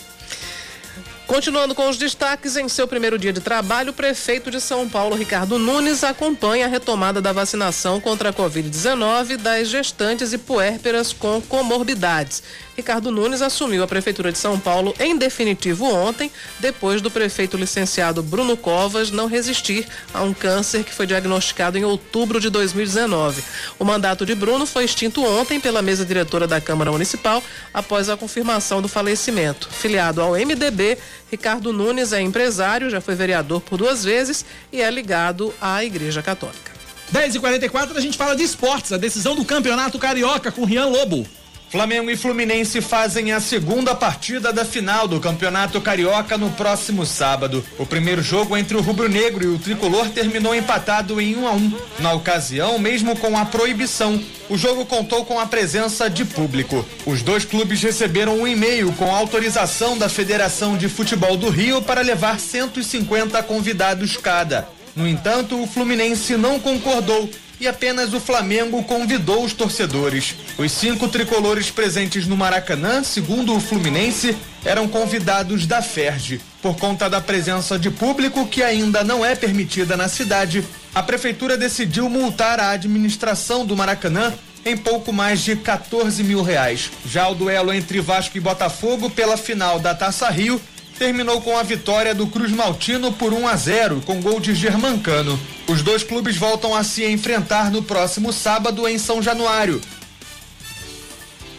Continuando com os destaques, em seu primeiro dia de trabalho, o prefeito de São Paulo, Ricardo Nunes, acompanha a retomada da vacinação contra a Covid-19 das gestantes e puérperas com comorbidades. Ricardo Nunes assumiu a Prefeitura de São Paulo em definitivo ontem, depois do prefeito licenciado Bruno Covas não resistir a um câncer que foi diagnosticado em outubro de 2019. O mandato de Bruno foi extinto ontem pela mesa diretora da Câmara Municipal após a confirmação do falecimento. Filiado ao MDB, Ricardo Nunes é empresário, já foi vereador por duas vezes e é ligado à Igreja Católica.
10h44 a gente fala de esportes, a decisão do Campeonato Carioca com Rian Lobo.
Flamengo e Fluminense fazem a segunda partida da final do Campeonato Carioca no próximo sábado. O primeiro jogo entre o rubro-negro e o tricolor terminou empatado em 1 a 1. Na ocasião, mesmo com a proibição, o jogo contou com a presença de público. Os dois clubes receberam um e-mail com autorização da Federação de Futebol do Rio para levar 150 convidados cada. No entanto, o Fluminense não concordou e apenas o Flamengo convidou os torcedores. Os cinco tricolores presentes no Maracanã, segundo o Fluminense, eram convidados da Ferge. Por conta da presença de público que ainda não é permitida na cidade, a prefeitura decidiu multar a administração do Maracanã em pouco mais de 14 mil reais. Já o duelo entre Vasco e Botafogo pela final da Taça Rio terminou com a vitória do Cruz Maltino por 1 a 0 com gol de Germancano. Os dois clubes voltam a se enfrentar no próximo sábado em São Januário.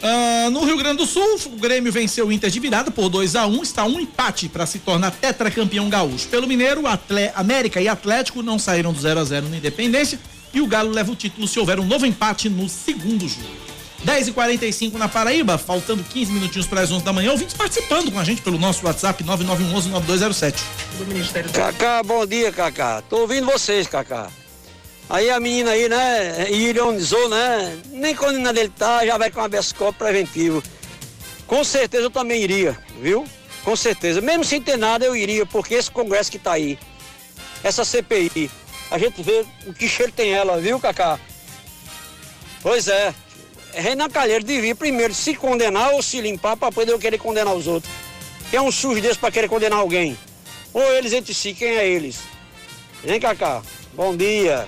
Uh, no Rio Grande do Sul, o Grêmio venceu o Inter de virada por 2 a 1 Está um empate para se tornar tetracampeão gaúcho. Pelo Mineiro, Atle América e Atlético não saíram do 0 a 0 na Independência. E o Galo leva o título se houver um novo empate no segundo jogo. 10 e 45 na Paraíba, faltando 15 minutinhos para as 11 da manhã. Ouvintes participando com a gente pelo nosso WhatsApp 9911-9207.
Do Ministério Cacá, bom dia, Cacá. Tô ouvindo vocês, Cacá. Aí a menina aí, né, ironizou, né? Nem quando ainda dele tá, já vai com habeas corpus preventivo. Com certeza eu também iria, viu? Com certeza. Mesmo sem ter nada, eu iria, porque esse congresso que tá aí, essa CPI, a gente vê o que cheiro tem ela, viu, Cacá? Pois é. Renan Calheiro devia primeiro se condenar ou se limpar para poder eu querer condenar os outros. É um sujo desse para querer condenar alguém? Ou eles entre si, quem é eles? Vem, Cacá. Bom dia.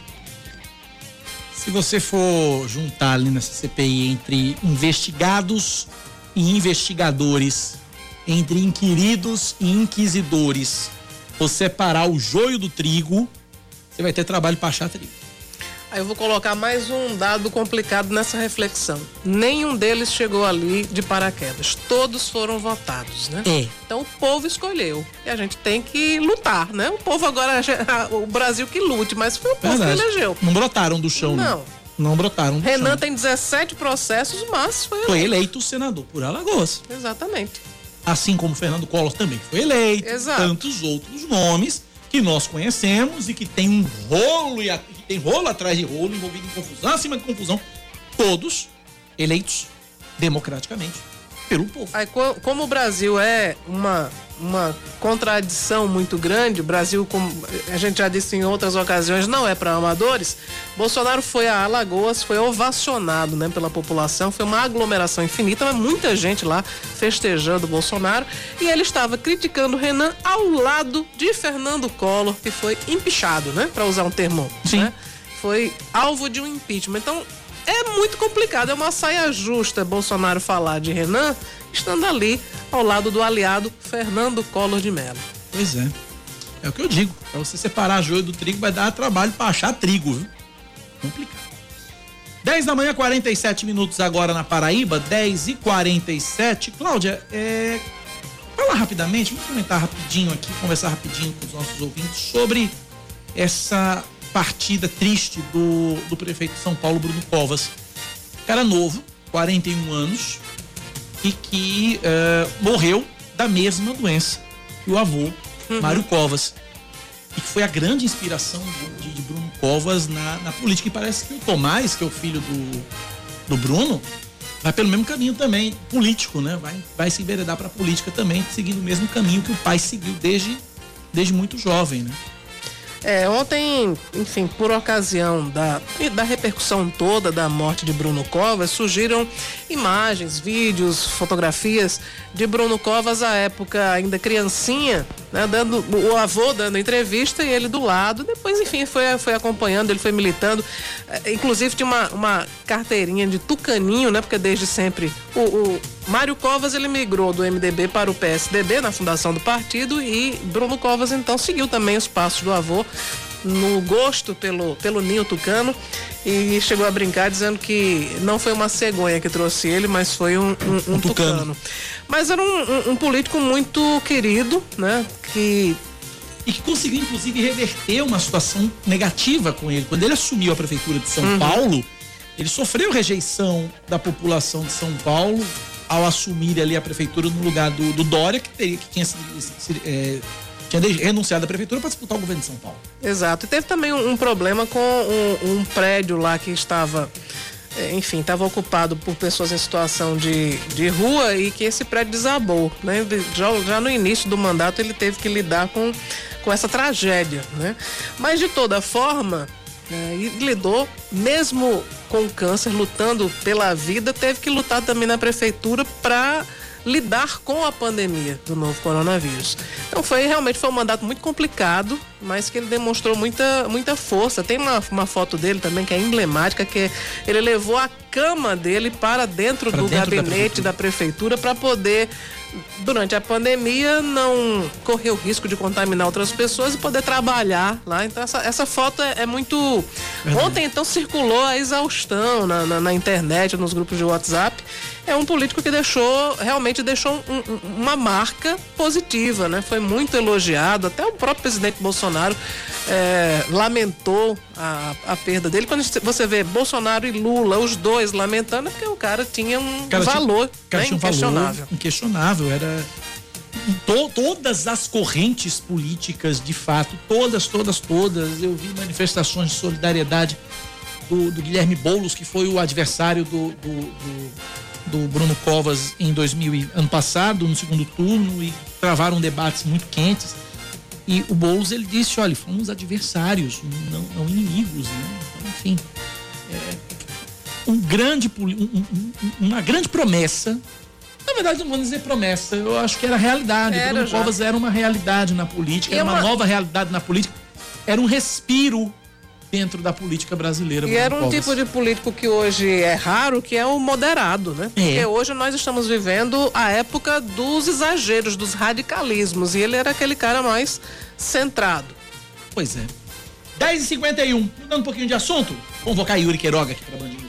Se você for juntar ali nessa CPI entre investigados e investigadores, entre inquiridos e inquisidores, for separar o joio do trigo, você vai ter trabalho para achar trigo.
Aí eu vou colocar mais um dado complicado nessa reflexão. Nenhum deles chegou ali de paraquedas. Todos foram votados, né?
É.
Então o povo escolheu. E a gente tem que lutar, né? O povo agora, o Brasil que lute, mas foi o povo Verdade. que elegeu.
Não brotaram do chão,
não.
Não, não brotaram do
Renan
chão.
tem 17 processos, mas foi eleito.
Foi eleito senador por Alagoas.
Exatamente.
Assim como Fernando Collor também foi eleito.
Exato.
Tantos outros nomes que nós conhecemos e que tem um rolo e tem rolo atrás de rolo envolvido em confusão acima de confusão, todos eleitos democraticamente pelo povo.
Aí, como o Brasil é uma uma contradição muito grande. O Brasil, como a gente já disse em outras ocasiões, não é para amadores. Bolsonaro foi a Alagoas, foi ovacionado né, pela população, foi uma aglomeração infinita, mas muita gente lá festejando o Bolsonaro. E ele estava criticando o Renan ao lado de Fernando Collor, que foi empichado, né? Para usar um termo.
Sim.
Né? Foi alvo de um impeachment. Então, é muito complicado, é uma saia justa Bolsonaro falar de Renan estando ali ao lado do aliado Fernando Collor de Mello.
Pois é. É o que eu digo. Pra você separar joio do trigo vai dar trabalho para achar trigo, viu? Complicado. 10 da manhã, 47 minutos agora na Paraíba, 10 e 47. Cláudia, é... fala rapidamente, vamos comentar rapidinho aqui, conversar rapidinho com os nossos ouvintes sobre essa partida triste do, do prefeito de São Paulo, Bruno Covas. Cara novo, 41 anos, e que uh, morreu da mesma doença que o avô, uhum. Mário Covas. E que foi a grande inspiração de, de Bruno Covas na, na, política. E parece que o Tomás, que é o filho do, do Bruno, vai pelo mesmo caminho também, político, né? Vai, vai se enveredar para a política também, seguindo o mesmo caminho que o pai seguiu desde, desde muito jovem, né?
É, ontem, enfim, por ocasião da, da repercussão toda da morte de Bruno Covas, surgiram imagens, vídeos, fotografias de Bruno Covas à época ainda criancinha, né, dando o avô dando entrevista e ele do lado. Depois, enfim, foi, foi acompanhando, ele foi militando. É, inclusive tinha uma, uma carteirinha de tucaninho, né? Porque desde sempre o, o Mário Covas ele migrou do MDB para o PSDB na fundação do partido e Bruno Covas então seguiu também os passos do avô no gosto pelo, pelo ninho tucano e chegou a brincar dizendo que não foi uma cegonha que trouxe ele, mas foi um, um, um, um tucano. tucano. Mas era um, um, político muito querido, né? Que
e que conseguiu inclusive reverter uma situação negativa com ele. Quando ele assumiu a prefeitura de São uhum. Paulo, ele sofreu rejeição da população de São Paulo ao assumir ali a prefeitura no lugar do, do Dória, que, teria, que tinha sido é, tinha renunciado à prefeitura para disputar o governo de São Paulo.
Exato. E teve também um, um problema com um, um, prédio lá que estava, é, enfim, estava ocupado por pessoas em situação de, de rua e que esse prédio desabou. Né? Já, já no início do mandato ele teve que lidar com, com essa tragédia. Né? Mas de toda forma. É, e lidou, mesmo com câncer, lutando pela vida, teve que lutar também na prefeitura para lidar com a pandemia do novo coronavírus. Então foi realmente foi um mandato muito complicado, mas que ele demonstrou muita, muita força. Tem uma, uma foto dele também que é emblemática, que ele levou a cama dele para dentro para do dentro gabinete da prefeitura para poder durante a pandemia não correr o risco de contaminar outras pessoas e poder trabalhar lá. Então essa, essa foto é, é muito. Ontem então circulou a exaustão na, na, na, internet, nos grupos de WhatsApp. É um político que deixou, realmente deixou um, um, uma marca positiva, né? Foi muito elogiado, até o próprio presidente Bolsonaro é, lamentou a, a, perda dele. Quando você vê Bolsonaro e Lula, os dois lamentando, é porque o cara tinha um cara valor
tinha,
né,
tinha um inquestionável. Valor inquestionável. Era to, todas as correntes políticas, de fato, todas, todas, todas. Eu vi manifestações de solidariedade do, do Guilherme Boulos, que foi o adversário do, do, do, do Bruno Covas em 2000 ano passado, no segundo turno, e travaram debates muito quentes e o Boulos ele disse, olha, fomos adversários, não, não inimigos, né? Então, enfim, é, um grande, um, um, uma grande promessa. Na verdade, não vou dizer promessa, eu acho que era realidade. Era Bruno Covas era uma realidade na política, e era uma, uma nova realidade na política. Era um respiro dentro da política brasileira.
E era um Covas. tipo de político que hoje é raro, que é o moderado, né? É. Porque hoje nós estamos vivendo a época dos exageros, dos radicalismos. E ele era aquele cara mais centrado.
Pois é. 10h51, mudando um pouquinho de assunto, convocar Yuri Queiroga aqui para a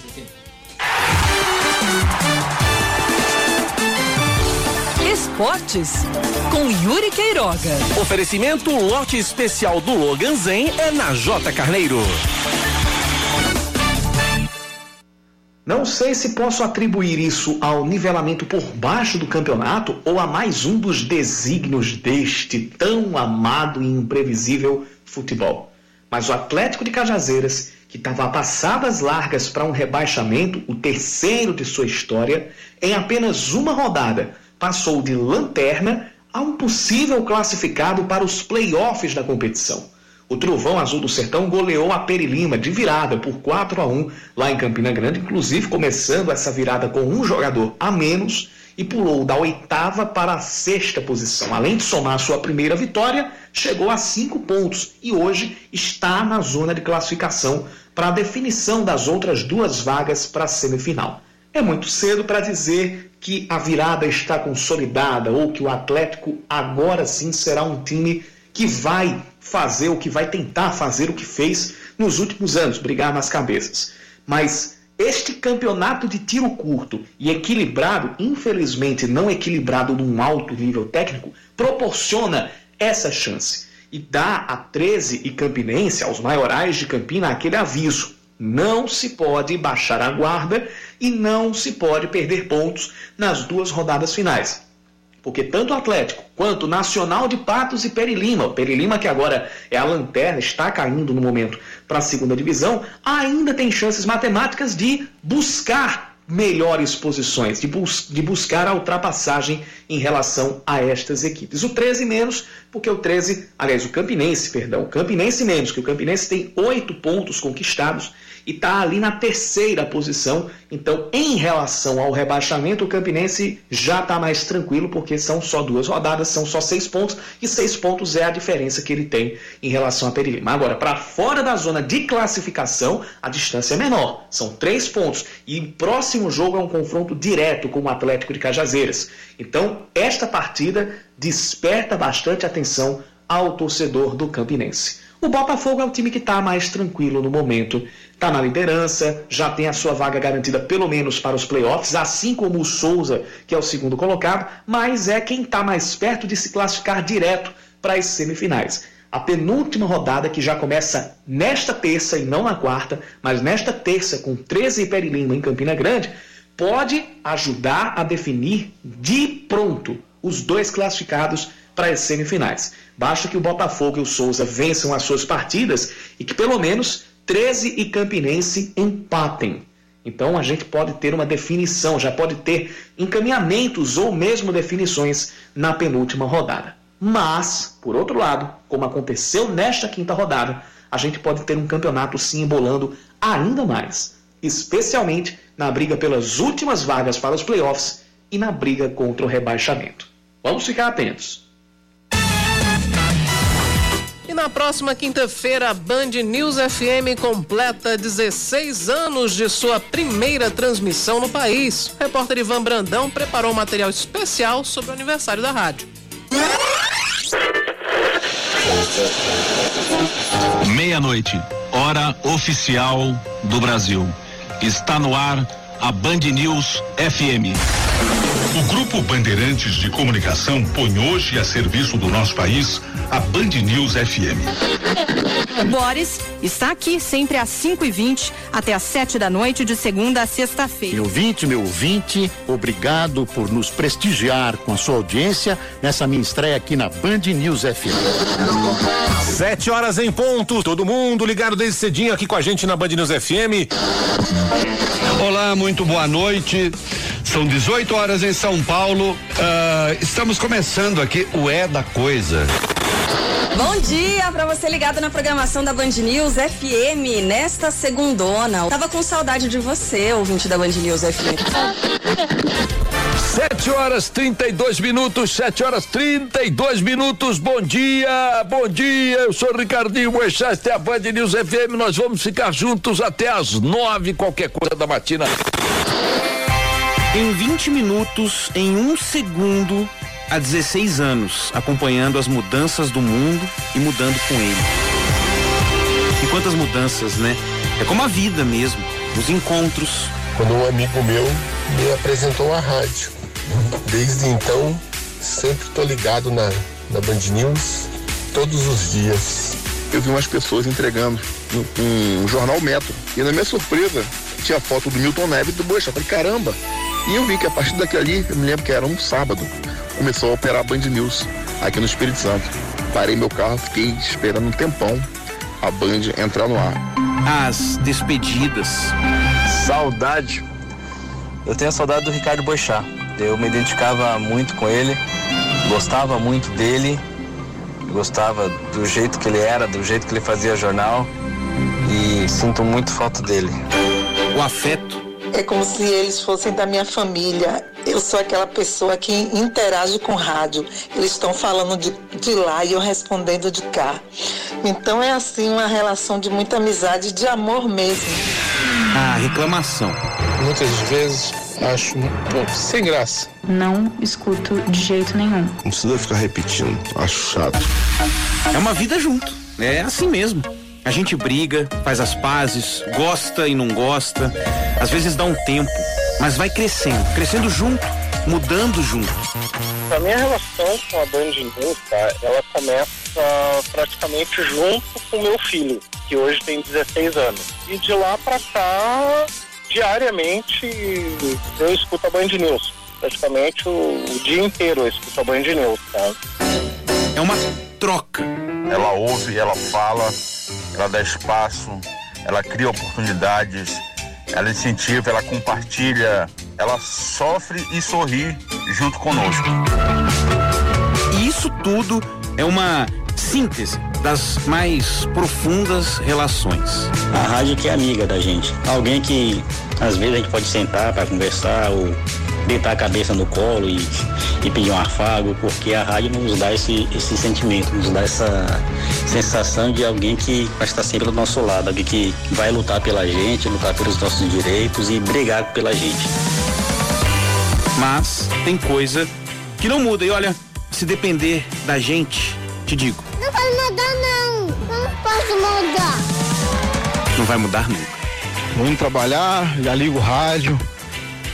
Esportes com Yuri Queiroga.
Oferecimento lote especial do Logan Zen é na J Carneiro.
Não sei se posso atribuir isso ao nivelamento por baixo do campeonato ou a mais um dos desígnios deste tão amado e imprevisível futebol. Mas o Atlético de Cajazeiras, que estava a passadas largas para um rebaixamento, o terceiro de sua história, em apenas uma rodada passou de lanterna a um possível classificado para os playoffs da competição. O Trovão Azul do Sertão goleou a Perilima de virada por 4 a 1 lá em Campina Grande, inclusive começando essa virada com um jogador a menos e pulou da oitava para a sexta posição. Além de somar sua primeira vitória, chegou a cinco pontos e hoje está na zona de classificação para a definição das outras duas vagas para a semifinal. É muito cedo para dizer que a virada está consolidada ou que o Atlético agora sim será um time que vai fazer o que vai tentar fazer o que fez nos últimos anos, brigar nas cabeças. Mas este campeonato de tiro curto e equilibrado, infelizmente não equilibrado num alto nível técnico, proporciona essa chance e dá a 13 e Campinense, aos maiorais de Campina, aquele aviso. Não se pode baixar a guarda e não se pode perder pontos nas duas rodadas finais. Porque tanto o Atlético quanto o Nacional de Patos e Perilima, Perilima que agora é a lanterna, está caindo no momento para a segunda divisão, ainda tem chances matemáticas de buscar melhores posições, de, bus de buscar a ultrapassagem em relação a estas equipes. O 13 menos, porque o 13, aliás, o Campinense, perdão, o Campinense menos, que o Campinense tem oito pontos conquistados e está ali na terceira posição. Então, em relação ao rebaixamento, o Campinense já está mais tranquilo, porque são só duas rodadas, são só seis pontos, e seis pontos é a diferença que ele tem em relação a Perilima. Agora, para fora da zona de classificação, a distância é menor, são três pontos, e o próximo jogo é um confronto direto com o Atlético de Cajazeiras. Então, esta partida desperta bastante atenção ao torcedor do Campinense. O Botafogo é o time que está mais tranquilo no momento está na liderança, já tem a sua vaga garantida pelo menos para os playoffs, assim como o Souza, que é o segundo colocado, mas é quem está mais perto de se classificar direto para as semifinais. A penúltima rodada, que já começa nesta terça e não na quarta, mas nesta terça, com 13 Perilima em Campina Grande, pode ajudar a definir de pronto os dois classificados para as semifinais. Basta que o Botafogo e o Souza vençam as suas partidas e que pelo menos 13 e Campinense empatem. Então a gente pode ter uma definição, já pode ter encaminhamentos ou mesmo definições na penúltima rodada. Mas, por outro lado, como aconteceu nesta quinta rodada, a gente pode ter um campeonato se embolando ainda mais, especialmente na briga pelas últimas vagas para os playoffs e na briga contra o rebaixamento. Vamos ficar atentos
na próxima quinta-feira, a Band News FM completa 16 anos de sua primeira transmissão no país. O repórter Ivan Brandão preparou um material especial sobre o aniversário da rádio.
Meia-noite, hora oficial do Brasil. Está no ar a Band News FM.
O Grupo Bandeirantes de Comunicação põe hoje a serviço do nosso país a Band News FM.
Boris está aqui sempre às 5 e 20 até às 7 da noite, de segunda a sexta-feira.
Meu ouvinte, meu ouvinte, obrigado por nos prestigiar com a sua audiência nessa minha estreia aqui na Band News FM.
Sete horas em ponto, todo mundo ligado desde cedinho aqui com a gente na Band News FM.
Olá, muito boa noite. São 18 horas em São Paulo. Uh, estamos começando aqui o É da Coisa.
Bom dia para você ligado na programação da Band News FM nesta segundona. Tava com saudade de você, ouvinte da Band News FM.
7 horas 32 minutos, 7 horas 32 minutos. Bom dia, bom dia. Eu sou Ricardinho Boechat, esta é a Band News FM. Nós vamos ficar juntos até as nove, qualquer coisa da matina.
Em 20 minutos, em um segundo, há 16 anos, acompanhando as mudanças do mundo e mudando com ele. E quantas mudanças, né? É como a vida mesmo, os encontros.
Quando um amigo meu me apresentou a rádio. Desde então, sempre estou ligado na, na Band News, todos os dias.
Eu vi umas pessoas entregando um, um jornal Metro. E na minha surpresa, tinha foto do Milton Neves e do Bocha. Falei, caramba, e eu vi que a partir daquele ali, eu me lembro que era um sábado, começou a operar a Band News aqui no Espírito Santo. Parei meu carro, fiquei esperando um tempão a Band entrar no ar.
As despedidas.
Saudade. Eu tenho saudade do Ricardo Boixá. Eu me identificava muito com ele, gostava muito dele, gostava do jeito que ele era, do jeito que ele fazia jornal e sinto muito falta dele.
O afeto
é como se eles fossem da minha família. Eu sou aquela pessoa que interage com rádio. Eles estão falando de, de lá e eu respondendo de cá. Então é assim uma relação de muita amizade, de amor mesmo.
A reclamação.
Muitas vezes acho pô, sem graça.
Não escuto de jeito nenhum.
Não precisa ficar repetindo, acho chato.
É uma vida junto. É assim mesmo. A gente briga, faz as pazes, gosta e não gosta, às vezes dá um tempo, mas vai crescendo, crescendo junto, mudando junto.
A minha relação com a Band News, tá, ela começa praticamente junto com o meu filho, que hoje tem 16 anos. E de lá para cá, diariamente, eu escuto a Band News. Praticamente o, o dia inteiro eu escuto a Band News, tá?
É uma troca.
Ela ouve, ela fala, ela dá espaço, ela cria oportunidades, ela incentiva, ela compartilha, ela sofre e sorri junto conosco.
E isso tudo é uma síntese das mais profundas relações.
A rádio que é amiga da gente. Alguém que às vezes a gente pode sentar para conversar ou deitar a cabeça no colo e, e pedir um afago, porque a rádio nos dá esse, esse sentimento, nos dá essa sensação de alguém que vai estar sempre do nosso lado, alguém que vai lutar pela gente, lutar pelos nossos direitos e brigar pela gente.
Mas tem coisa que não muda. E olha, se depender da gente, te digo.
Não vai mudar não. Não posso mudar.
Não vai mudar nunca.
Vamos trabalhar, já ligo o rádio,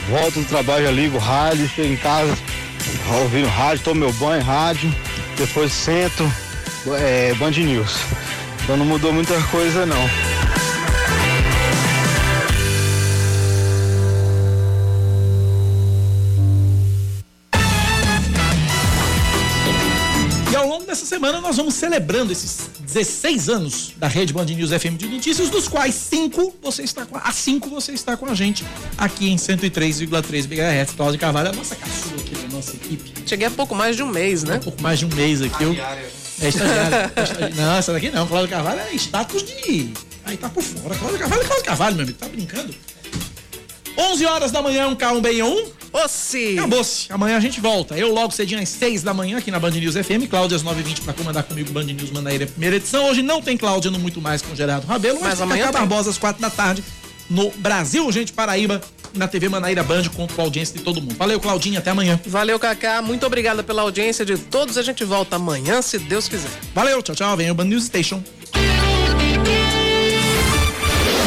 volto do trabalho, já ligo rádio, chego em casa, ouvindo rádio, tomo meu banho, rádio, depois sento, é, Band News. Então não mudou muita coisa não.
Nessa semana nós vamos celebrando esses 16 anos da Rede Band News FM de notícias, dos quais cinco você está com a, cinco você está com a gente aqui em 103,3 MHz. Cláudia Carvalho, a nossa caçula aqui da nossa equipe.
Cheguei há pouco mais de um mês, né?
Um pouco mais de um mês aqui. Eu, é estagiária. não, essa daqui não. Cláudia Carvalho é status de. Aí tá por fora. Cláudia Carvalho é Cláudia Carvalho, meu amigo. Tá brincando? 11 horas da manhã, um K1 bem 1.
Ossi.
Acabou-se. Amanhã a gente volta. Eu logo cedinho às 6 da manhã aqui na Band News FM. Cláudia às 9h20 para comandar comigo Band News Manaíra, primeira edição. Hoje não tem Cláudia no Muito Mais com Gerardo Rabelo, mas, mas amanhã Barbosa às 4 da tarde no Brasil, gente, Paraíba, na TV Manaíra Band, conto com a audiência de todo mundo. Valeu, Claudinha, até amanhã.
Valeu, Cacá, muito obrigada pela audiência de todos. A gente volta amanhã, se Deus quiser.
Valeu, tchau, tchau. Vem o Band News Station.